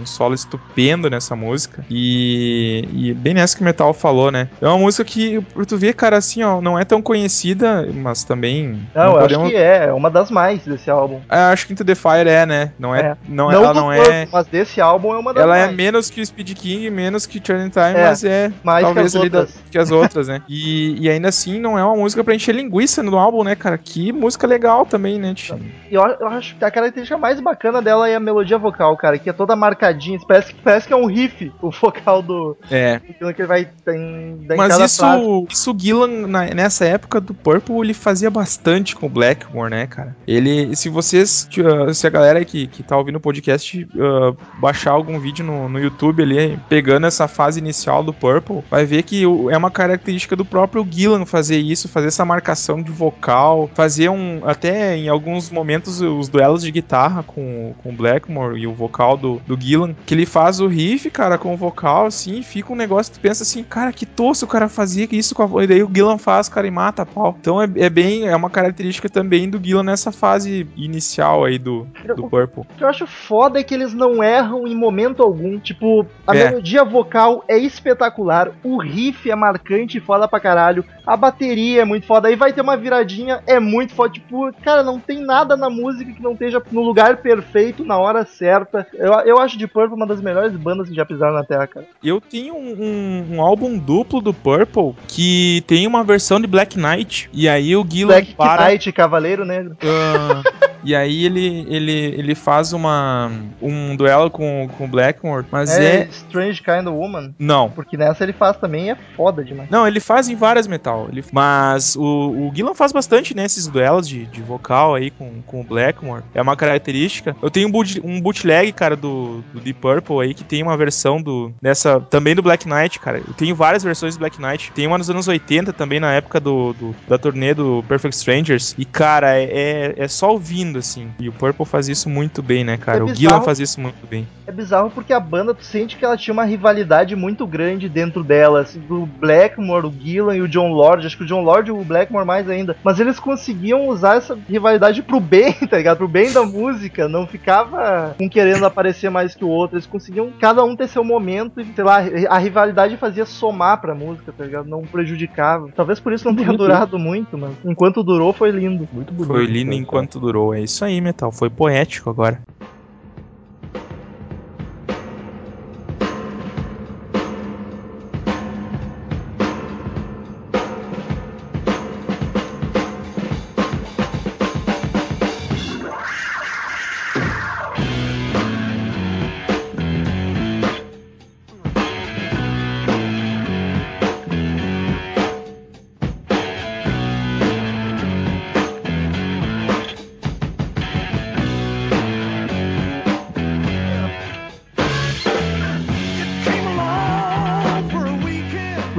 um solo estupendo nessa música. E, e bem nessa que o Metal falou, né? É uma música que, por tu ver, cara, assim, ó, não é tão conhecida, mas também. Não, eu acho que é, é uma das mais desse álbum. É, acho que Into the Fire é, né? Não é. É. Não, é- ela do não é. mas desse álbum é uma das Ela é mais. menos que o Speed King, menos que Turning Time, É, mas é mais que talvez as ali da- outras. que as outras, né? E, e ainda assim não é uma música pra encher linguiça no álbum, né, cara? Que música legal também, né, tio? E eu, eu acho que a característica mais bacana dela é a melodia vocal, cara, que é toda marcadinha. Parece, que- parece que é um riff, o vocal do. É. do que ele vai tem, Mas isso, frase. isso o Gillan, na- nessa época do Purple, ele fazia bastante com Blackmore, né, cara? Ele, se vocês, uh, se a galera que, que tá ouvindo o podcast uh, baixar algum vídeo no, no YouTube ali, pegando essa fase inicial do Purple, vai ver que é uma característica do próprio Gillan fazer isso, fazer essa marcação de vocal, fazer um, até em alguns momentos, os duelos de guitarra com, com Blackmore e o vocal do, do Gillan, que ele faz o riff, cara, com o vocal, assim, fica um negócio que tu pensa assim, cara, que tosco o cara fazia isso com a e daí o Gillan faz, cara, e mata a pau. Então é, é bem, é uma característica também do Gillan nessa fase inicial aí do, do Purple. O que eu acho foda é que eles não erram em momento algum. Tipo, a É. melodia vocal é espetacular, o riff é marcante e foda pra caralho, a bateria é muito foda, aí vai ter uma viradinha, é muito foda. Tipo, cara, não tem nada na música que não esteja no lugar perfeito, na hora certa. Eu, eu acho de Purple uma das melhores bandas que já pisaram na Terra, cara. Eu tenho um, um- um álbum duplo do Purple que tem uma versão de Black Knight, e aí o Gillan Black para... Knight, Cavaleiro Negro. Ah, E aí ele, ele, ele faz uma, um duelo com, com o Blackmore, mas É, é... Strange Kind of Woman. Não. Porque nessa ele faz também e é foda demais. Não, ele faz em várias metal. Ele- mas o, o Gillan faz bastante nesses duelos de, de vocal aí com, com o Blackmore. É uma característica. Eu tenho um, boot, um bootleg, cara, do, do Deep Purple aí, que tem uma versão do. Dessa. Também do Black Knight, cara. Eu tenho várias versões do Black Knight. Tem uma nos anos 80 também, na época do, do- da turnê do Perfect Strangers. E, cara, é, é, é só ouvindo, assim. E o Purple faz isso muito bem, né, cara? É o. Gillan faz isso muito bem. É bizarro porque a banda, tu sente que ela tinha uma rivalidade muito grande dentro dela, assim, do Blackmore, o Gillan e o John Lord. Acho que o John Lord e o Blackmore mais ainda. Mas eles conseguiam usar essa rivalidade pro bem, [LAUGHS] tá ligado? Pro bem da música. Não ficava um querendo aparecer mais que o outro. Eles conseguiam cada um ter seu momento e, sei lá, a rivalidade fazia somar pra música, tá ligado? Não prejudicava. Talvez por isso não tenha durado muito, mas enquanto durou foi lindo. Muito bonito. Foi lindo enquanto durou. É isso aí, Metal. Foi poético agora.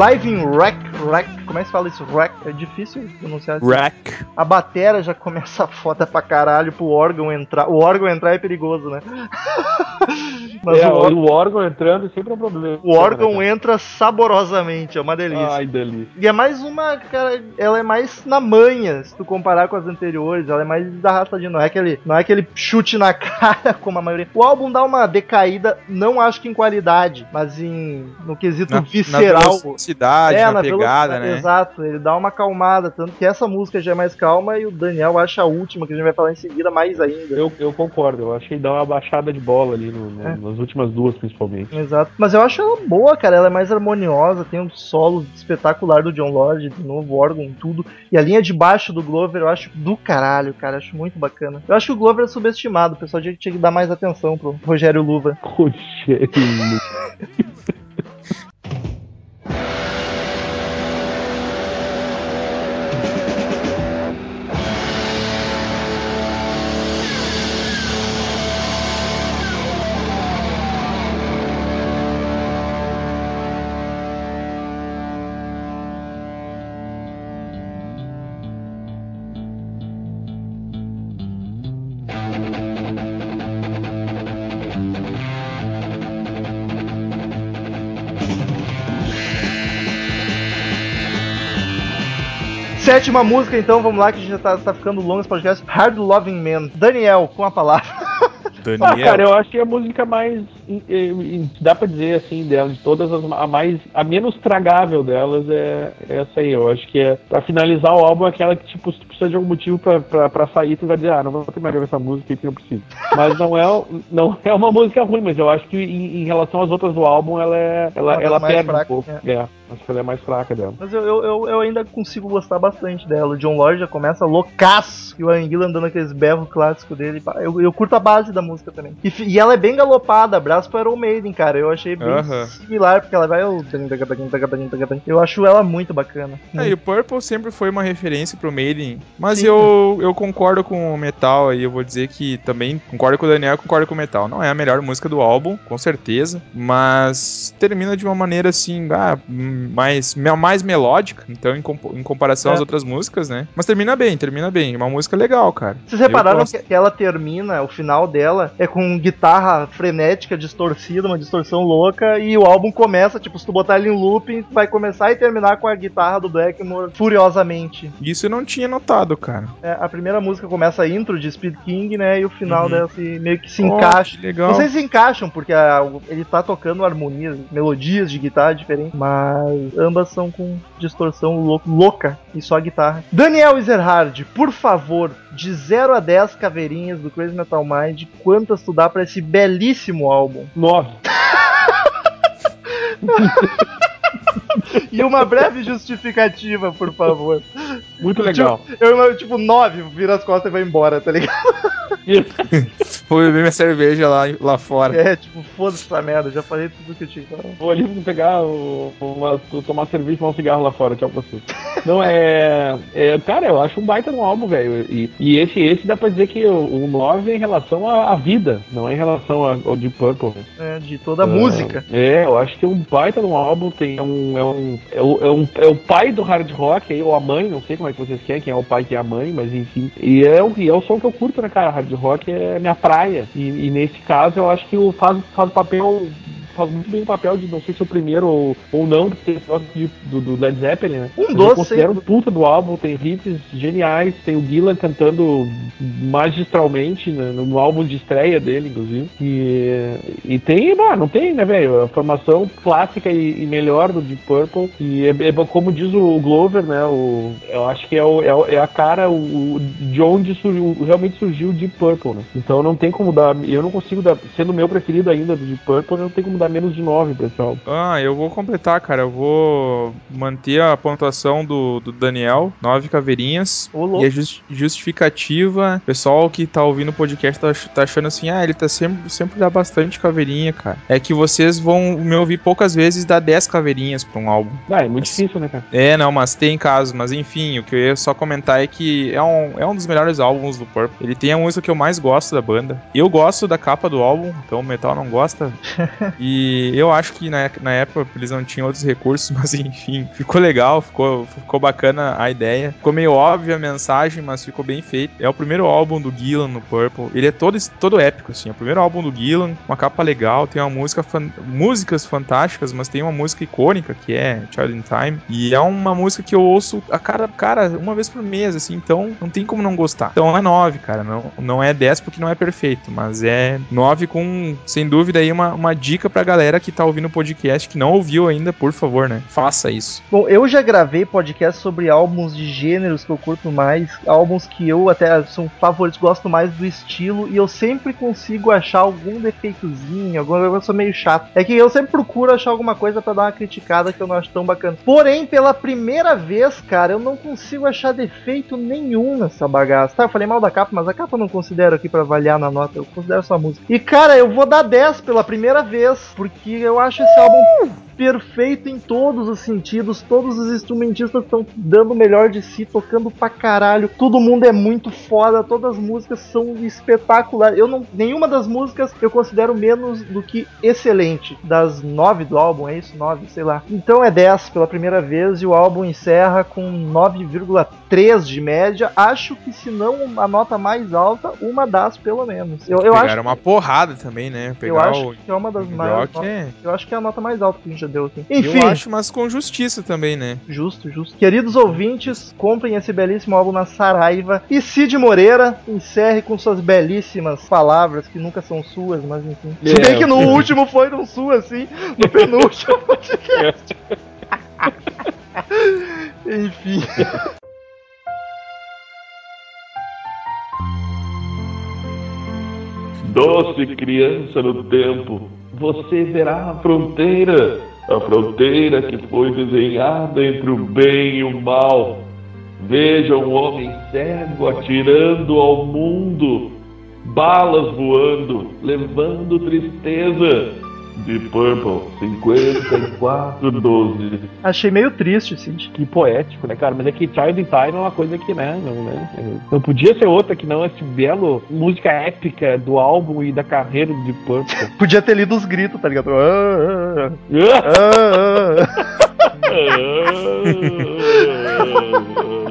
Live in Wreck, Wreck, como é que se fala isso? Wreck, é difícil pronunciar assim. Rack. A batera já começa [LAUGHS] foda pra caralho pro órgão entrar. O órgão entrar é perigoso, né? [LAUGHS] Mas É, o, ó- o órgão entrando sempre é um problema. o órgão entra saborosamente, é uma delícia. Ai, delícia. E é mais uma, cara, ela é mais na manha, se tu comparar com as anteriores, ela é mais arrastadinha, não é aquele, não é aquele chute na [LAUGHS] cara como a maioria. O álbum dá uma decaída, não acho que em qualidade, mas em no quesito Na, visceral. na velocidade, É, na, pegada, velocidade, né? Exato, ele dá uma acalmada, tanto que essa música já é mais calma e o Daniel acha a última, que a gente vai falar em seguida, mais ainda. Eu, eu concordo, eu achei dar uma baixada de bola ali no- no- É. nas últimas duas, principalmente. Exato. Mas eu acho ela boa, cara. Ela é mais harmoniosa, tem um solo espetacular do John Lord, de novo, órgão, tudo. E a linha de baixo do Glover eu acho do caralho, cara. Acho muito bacana. Eu acho que o Glover é subestimado. O pessoal tinha que dar mais atenção pro Rogério Luva. Rogério. [LAUGHS] Sétima música, então, vamos lá, que a gente já tá, tá ficando longo esse podcast. Hard Loving Man. Daniel, com a palavra. Daniel. Ah, cara, eu achei a música mais. Dá pra dizer assim, dela, de todas as. A mais. A menos tragável delas é, é essa aí. Eu acho que é. Pra finalizar o álbum é aquela que, tipo, se tu precisa de algum motivo pra sair, tu vai dizer, ah, não vou terminar de ouvir essa música aqui, não preciso. Mas não é, não [LAUGHS] é uma música ruim, mas eu acho que em, em relação às outras do álbum, ela é. Ela, Uma ela mais perde fracas, um pouco. É. acho que ela é mais fraca dela. Mas eu, eu, eu, ainda consigo gostar bastante dela. O John Lord já começa loucaço. E o Anguila andando aqueles berros clássicos dele. Eu, eu curto a base da música também. E, e ela é bem galopada. Abraço pro Iron Maiden, cara. Eu achei bem Aham. similar, porque ela vai. Eu acho ela muito bacana. É, e o Purple sempre foi uma referência pro Maiden. Mas eu, eu concordo com o Metal aí. Eu vou dizer que também concordo com o Daniel concordo com o Metal. Não é a melhor música do álbum, com certeza. Mas termina de uma maneira assim, ah, mais, mais melódica. Então, em, compo- em comparação É. às outras músicas, né? Mas termina bem, termina bem. Uma música legal, cara. Vocês repararam que ela termina, o final dela é com guitarra frenética, distorcida, uma distorção louca, e o álbum começa, tipo, se tu botar ele em looping, vai começar e terminar com a guitarra do Blackmore furiosamente. Isso eu não tinha notado, cara. É, a primeira música começa a intro de Speed King, né? E o final Uhum. dela se, meio que se Oh, encaixa. que legal. Não sei se encaixam, porque a- ele tá tocando harmonias, melodias de guitarra diferentes, mas ambas são com distorção lou- louca e só a guitarra. Daniel Ezerhard, por favor, de 0 a 10 caveirinhas do Crazy Metal Mind, quantas tu dá pra esse belíssimo álbum? Nove. [LAUGHS] E uma breve justificativa, por favor. Muito legal. Tipo, eu, tipo, 9, vira as costas e vai embora, tá ligado? [LAUGHS] Vou beber minha cerveja lá, lá fora. É, tipo, foda-se essa merda, já falei tudo que eu tinha que falar. Vou ali pegar, o, uma, tomar cerveja e fumar um cigarro lá fora, tchau pra você. Não, é, é. Cara, eu acho um baita no álbum, velho. E, e esse, esse dá pra dizer que o, o 9 é em relação à, à vida, não é em relação a- ao Deep Purple. É, de toda a música. É, eu acho que é um baita no álbum, tem é um, é um, é o, é um é o pai do hard rock aí, ou a mãe, não sei como é que vocês querem, quem é o pai, quem é a mãe, mas enfim. E é, e é o som que eu curto, né, cara? Hard rock é minha praia. E, e nesse caso eu acho que o faz, faz o papel. Faz muito bem o papel de não sei se é o primeiro ou, ou não, de- do, do Led Zeppelin, né? Um doce, Eu considero puta do álbum, tem riffs geniais, tem o Gillan cantando magistralmente né, no, álbum de estreia dele, inclusive. E, e tem, mano, não tem, né, velho? A formação clássica e, e melhor do Deep Purple. E é, é como diz o Glover, né? O, eu acho que é, o, é, é a cara o, o- de onde surgiu, realmente surgiu o Deep Purple, né? Então não tem como dar. Eu não consigo dar. Sendo o meu preferido ainda do Deep Purple, não tem como dar menos de 9 pra esse álbum. Ah, eu vou completar, cara. Eu vou manter a pontuação do, do Daniel, nove caveirinhas. Ô, louco. E a jus- justificativa, o pessoal que tá ouvindo o podcast tá, tá achando assim, ah, ele tá sempre, sempre dá bastante caveirinha, cara. É que vocês vão me ouvir poucas vezes dar 10 caveirinhas pra um álbum. Ah, é muito difícil, né, cara? É, não, mas tem casos. Mas enfim, o que eu ia só comentar é que é um, é um dos melhores álbuns do Purple. Ele tem a música que eu mais gosto da banda. Eu gosto da capa do álbum, então o metal não gosta. e [LAUGHS] eu acho que na, na época eles não tinham outros recursos, [LAUGHS] mas enfim, ficou legal, ficou, ficou bacana a ideia. Ficou meio óbvia a mensagem, mas ficou bem feito. É o primeiro álbum do Gillan no Purple. Ele é todo, todo épico, assim. É o primeiro álbum do Gillan, uma capa legal, tem uma música fan- músicas fantásticas, mas tem uma música icônica que é Child in Time. E é uma música que eu ouço a cara, cara, uma vez por mês, assim, então não tem como não gostar. Então é 9, cara. Não, não é 10 porque não é perfeito, mas é 9 com, sem dúvida, aí uma, uma dica pra galera que tá ouvindo o podcast, que não ouviu ainda, por favor, né? Faça isso. Bom, eu já gravei podcast sobre álbuns de gêneros que eu curto mais, álbuns que eu até são favoritos, gosto mais do estilo, e eu sempre consigo achar algum defeitozinho, alguma coisa eu sou meio chato. É que eu sempre procuro achar alguma coisa pra dar uma criticada que eu não acho tão bacana. Porém, pela primeira vez, cara, eu não consigo achar defeito nenhum nessa bagaça. Tá, eu falei mal da capa, mas a capa eu não considero aqui pra avaliar na nota, eu considero só música. E cara, eu vou dar 10 pela primeira vez, porque eu acho esse álbum perfeito em todos os sentidos. Todos os instrumentistas estão dando o melhor de si, tocando pra caralho. Todo mundo é muito foda, todas as músicas são espetaculares. Eu não, nenhuma das músicas eu considero menos do que excelente. Das nove do álbum, é isso? Nove, sei lá. Então é 10 pela primeira vez e o álbum encerra com 9,3 de média. Acho que se não a nota mais alta, uma das pelo menos. Eu, eu Pegaram acho, uma porrada também, né? Pegar eu acho o que é uma das mais. Rock é... Eu acho que é a nota mais alta que a gente já deu aqui. Enfim, Eu acho, mas com justiça também, né? justo, justo. Queridos ouvintes, comprem esse belíssimo álbum na Saraiva. E Cid Moreira, encerre com suas belíssimas palavras, que nunca são suas, mas enfim. Se bem que no último foi não sua, assim, no penúltimo [LAUGHS] podcast. enfim. Doce criança no tempo, você verá a fronteira, a fronteira que foi desenhada entre o bem e o mal. Veja um homem cego atirando ao mundo, balas voando, levando tristeza. De Purple 5412. Achei meio triste, Cid. Que poético, né, cara? Mas é que Child in Time é uma coisa que, né, não, né, não podia ser outra que não esse belo música épica do álbum e da carreira Deep Purple. [LAUGHS] Podia ter lido os gritos, tá ligado? Ah, ah, ah, Return [LAUGHS] [LAUGHS]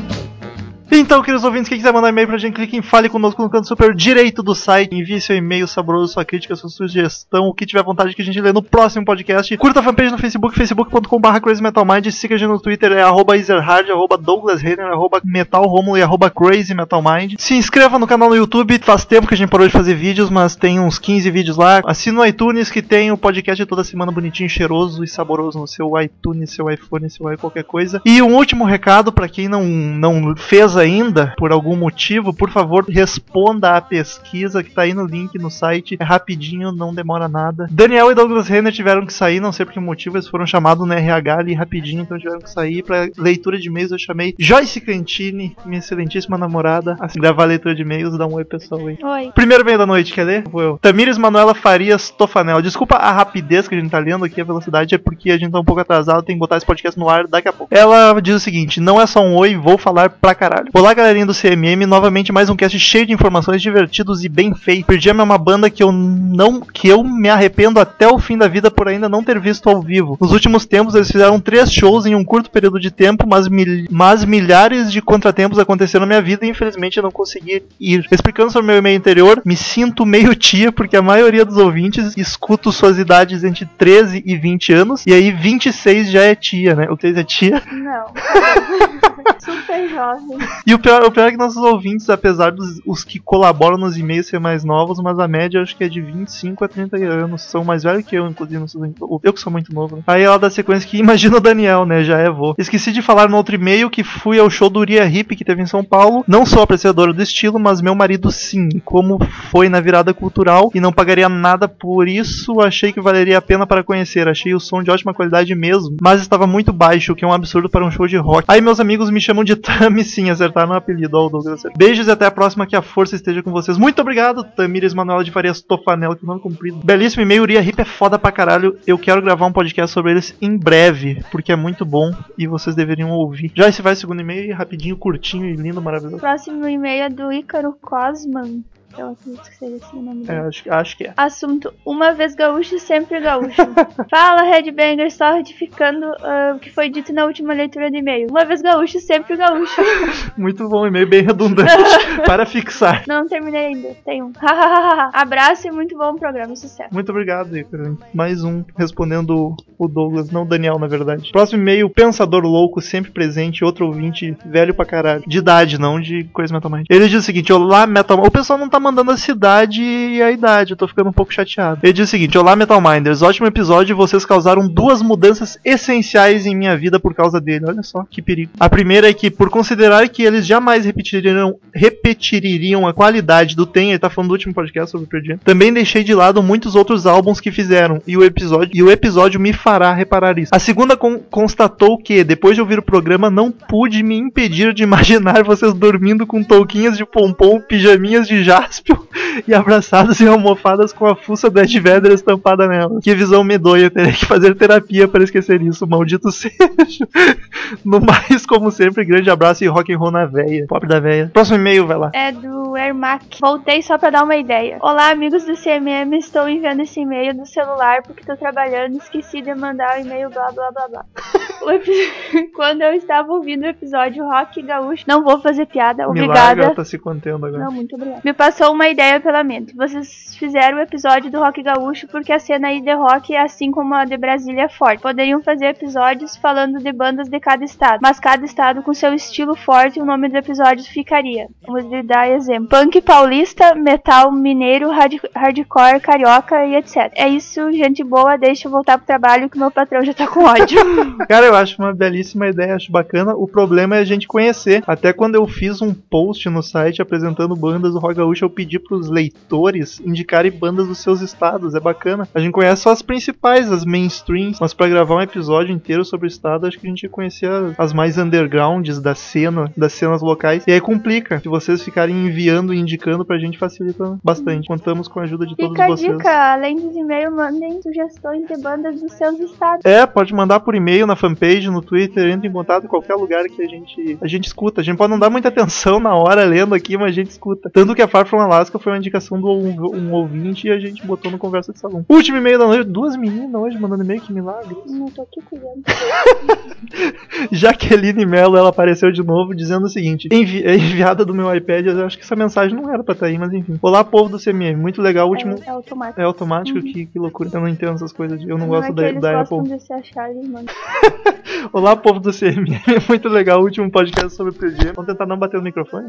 Então, queridos ouvintes, quem quiser mandar e-mail pra gente, clique em Fale Conosco no canto superior direito do site. Envie seu e-mail saboroso, sua crítica, sua sugestão, o que tiver vontade que a gente lê no próximo podcast. Curta a fanpage no Facebook, facebook.com.br crazymetalmind. Siga a gente no Twitter, é arroba Ezerhard, arroba Douglas Renner, arroba Metal Romulo e arroba Crazy Metal Mind. Se inscreva no canal no YouTube. Faz tempo que a gente parou de fazer vídeos, mas tem uns 15 vídeos lá. Assina o iTunes que tem o podcast toda semana bonitinho, cheiroso e saboroso no seu iTunes, seu iPhone, seu i qualquer coisa. E um último recado para quem não, não fez ainda, por algum motivo, por favor, responda à pesquisa que tá aí no link no site. É rapidinho, não demora nada. Daniel e Douglas Renner tiveram que sair, não sei por que motivo, eles foram chamados no RH ali rapidinho, então tiveram que sair. Pra leitura de e-mails eu chamei Joyce Cantini, minha excelentíssima namorada, a gravar a leitura de e-mails. Dá um oi, pessoal aí. Oi. Primeiro meio da noite, quer ler? Vou eu. Tamires Manuela Farias Tofanel. Desculpa a rapidez que a gente tá lendo aqui, a velocidade é porque a gente tá um pouco atrasado, tem que botar esse podcast no ar daqui a pouco. Ela diz o seguinte: não é só um oi, vou falar pra caralho. Olá, galerinha do CMM, novamente mais um cast cheio de informações divertidos e bem feito. Pearl Jam é uma banda que eu não que eu me arrependo até o fim da vida por ainda não ter visto ao vivo. Nos últimos tempos eles fizeram três shows em um curto período de tempo, mas, mil- mas milhares de contratempos aconteceram na minha vida e infelizmente eu não consegui ir. Explicando sobre meu e-mail interior, me sinto meio tia porque a maioria dos ouvintes escuto suas idades entre 13 e 20 anos e aí 26 já é tia, né? O 3 é tia. Não. [LAUGHS] Super jovem. E o pior, o pior é que nossos ouvintes, apesar dos os que colaboram nos e-mails ser mais novos, mas a média acho que é de 25 a 30 anos. São mais velhos que eu, inclusive. não Eu que sou muito novo. Né? Aí ela dá sequência que [LAUGHS] imagina o Daniel, né? Já é vô. Esqueci de falar no outro e-mail que fui ao show do Uriah Hip que teve em São Paulo. Não sou apreciadora do estilo, mas meu marido sim. Como foi na virada cultural e não pagaria nada por isso, achei que valeria a pena para conhecer. Achei o som de ótima qualidade mesmo, mas estava muito baixo, o que é um absurdo para um show de rock. Aí meus amigos me chamam de Tami, sim, acertaram o apelido, ó, o Douglas. Beijos e até a próxima, que a força esteja com vocês. Muito obrigado, Tamires Manuela de Farias Tofanel, que nome comprido. Belíssimo e-mail, Uriah Hip é foda pra caralho. Eu quero gravar um podcast sobre eles em breve, porque é muito bom e vocês deveriam ouvir. Já esse vai segundo e-mail, rapidinho, curtinho e lindo, maravilhoso. próximo e-mail é do Ícaro Cosman. Eu acredito que seja assim o nome É, dele. acho, acho que é. Assunto: Uma vez gaúcho, sempre gaúcho. [LAUGHS] Fala, Headbanger, só retificando ah, o que foi dito na última leitura do e-mail. Uma vez gaúcho, sempre gaúcho. [LAUGHS] Muito bom, e-mail bem redundante [LAUGHS] para fixar. Não terminei ainda, tem um. Abraço e muito bom programa, sucesso. Muito obrigado, Ícaro. Mais um respondendo o Douglas, não o Daniel, na verdade. Próximo e-mail, Pensador Louco, sempre presente, outro ouvinte velho pra caralho. De idade, não de coisa Metal Mind. Ele diz o seguinte: Olá, Metal O pessoal não tá mandando a cidade e a idade, eu tô ficando um pouco chateado. Ele diz o seguinte: Olá, Metal Minders, ótimo episódio. Vocês causaram duas mudanças essenciais em minha vida por causa dele. Olha só que perigo. A primeira é que, por considerar que eles jamais repetiriam, repetiriam a qualidade do Tem, ele tá falando do último podcast sobre o Jam, também deixei de lado muitos outros álbuns que fizeram e o episódio e o episódio me fará reparar isso. A segunda con- constatou que depois de ouvir o programa não pude me impedir de imaginar vocês dormindo com touquinhas de pompom, pijaminhas de jaspel [LAUGHS] e abraçados em almofadas com a fuça do Ed Vedder estampada nela. Que visão medonha, terei que fazer terapia para esquecer isso, maldito [LAUGHS] seja. No mais, como sempre, grande abraço e rock and roll na veia. Pobre da veia. Próximo e-mail, vai lá. É do Ermac. Voltei só pra dar uma ideia. Olá, amigos do CMM. Estou enviando esse e-mail do celular porque tô trabalhando. Esqueci de mandar o e-mail, blá blá blá blá. [LAUGHS] Quando eu estava ouvindo o episódio Rock Gaúcho, não vou fazer piada, Milagre, obrigada. ela tá se contendo agora. Não, muito obrigada. Me passou uma ideia pela mente. Vocês fizeram o episódio do Rock Gaúcho porque a cena aí de rock, assim como a de Brasília, é forte. Poderiam fazer episódios falando de bandas de cada estado, mas cada estado com seu estilo forte, o nome do episódio ficaria. Vamos lhe dar exemplo: punk paulista, metal mineiro, hard- hardcore carioca e etc. É isso, gente boa. Deixa eu voltar pro trabalho que meu patrão já tá com ódio. [LAUGHS] Cara, eu acho uma belíssima ideia, acho bacana. O problema é a gente conhecer. Até quando eu fiz um post no site apresentando bandas do Rock Gaúcho, eu pedi pros leitores indicarem bandas dos seus estados. É bacana. A gente conhece só as principais, as mainstreams, mas pra gravar um episódio inteiro sobre o estado, acho que a gente ia conhecer as- mais undergrounds da cena, das cenas locais. E aí complica. Se vocês ficarem enviando e indicando pra gente, facilita bastante. Contamos com a ajuda de todos Fica a vocês. dica: além dos e-mails, mandem sugestões de bandas dos É, pode mandar por e-mail, na fanpage, no Twitter, entre em contato em qualquer lugar que a gente, a gente escuta. A gente pode não dar muita atenção na hora lendo aqui, mas a gente escuta. Tanto que a Far From Alaska foi uma indicação do um, um ouvinte e a gente botou no Conversa de Salão. Último e-mail da noite, duas meninas hoje mandando e-mail, que milagre. Não tô aqui cuidando. [LAUGHS] Jaqueline Mello, ela apareceu de novo dizendo o seguinte: envi é enviada do meu iPad, eu acho que essa mensagem não era pra estar aí, mas enfim. Olá, povo do CMM, muito legal, o último. É, é automático. É automático, que, que loucura. Eu não entendo essas coisas, eu não, Não gosto é da, da Apple. de se achar ali, mano. [LAUGHS] Olá, povo do CMM. [LAUGHS] Muito legal o último podcast sobre o Pearl Jam. Vamos tentar não bater no microfone?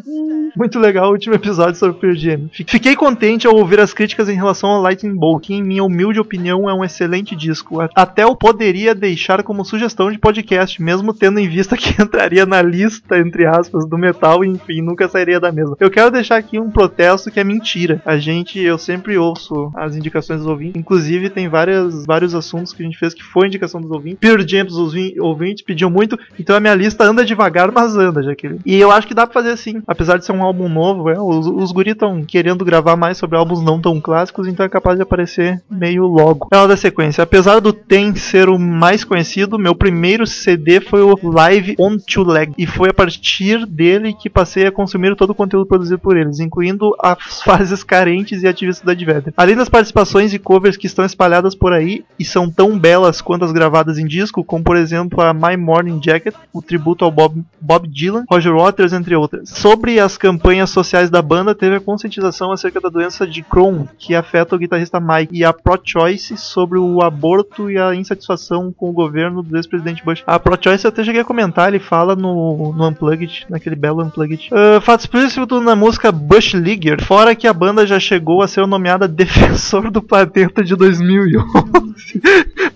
Muito legal o último episódio sobre o Pearl Jam. Fi- Fiquei contente ao ouvir as críticas em relação ao Lightning Bolt, que em minha humilde opinião é um excelente disco. Até eu poderia deixar como sugestão de podcast, mesmo tendo em vista que [LAUGHS] entraria na lista, entre aspas, do metal e enfim, nunca sairia da mesma. Eu quero deixar aqui um protesto que é mentira. A gente, eu sempre ouço as indicações dos ouvintes. Inclusive, tem várias, vários assuntos que a gente fez que foi indicação dos ouvintes. Pearl Jam dos ouvi- ouvintes pediam muito, então a minha lista anda devagar, mas anda, Jaqueline. E eu acho que dá pra fazer assim. Apesar de ser um álbum novo, é, os, os guri estão querendo gravar mais sobre álbuns não tão clássicos, então é capaz de aparecer meio logo. É uma da sequência. Apesar do Ten ser o mais conhecido, meu primeiro CD foi o Live on Two Leg. E foi a partir dele que passei a consumir todo o conteúdo produzido por eles, incluindo as [LAUGHS] fases carentes e ativistas da Vedder. Além das participações e covers que estão espalhadas por aí e são tão belas quanto as gravadas em disco, como por exemplo a My Morning Jacket, o tributo ao Bob, Bob Dylan, Roger Waters, entre outras. Sobre as campanhas sociais da banda, teve a conscientização acerca da doença de Crohn, que afeta o guitarrista Mike, e a Pro-Choice sobre o aborto e a insatisfação com o governo do ex-presidente Bush. A Pro-Choice eu até cheguei a comentar, ele fala no, no Unplugged, naquele belo Unplugged. Uh, fato explícito na música Bush Leaguer, fora que a banda já chegou a ser nomeada [LAUGHS] Defensor do Planeta de 2011.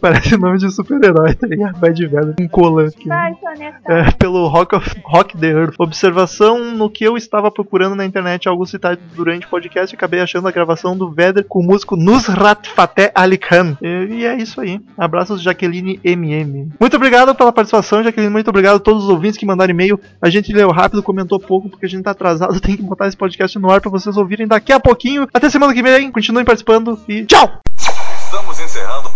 Parece nome de super-herói, tá ligado? Vai de velho, um colan aqui. Vai, Soneta. É, pelo Rock, of, Rock the Earth. Observação no que eu estava procurando na internet, algo citado durante o podcast, acabei achando a gravação do Vedder com o músico Nusrat Fateh Ali Khan. E, e é isso aí. Abraços, Jaqueline MM. Muito obrigado pela participação, Jaqueline. Muito obrigado a todos os ouvintes que mandaram e-mail. A gente leu rápido, comentou pouco, porque a gente tá atrasado. [LAUGHS] Tem que botar esse podcast no ar pra vocês ouvirem daqui a pouquinho. Até semana que vem. Continuem participando e tchau! Estamos encerrando.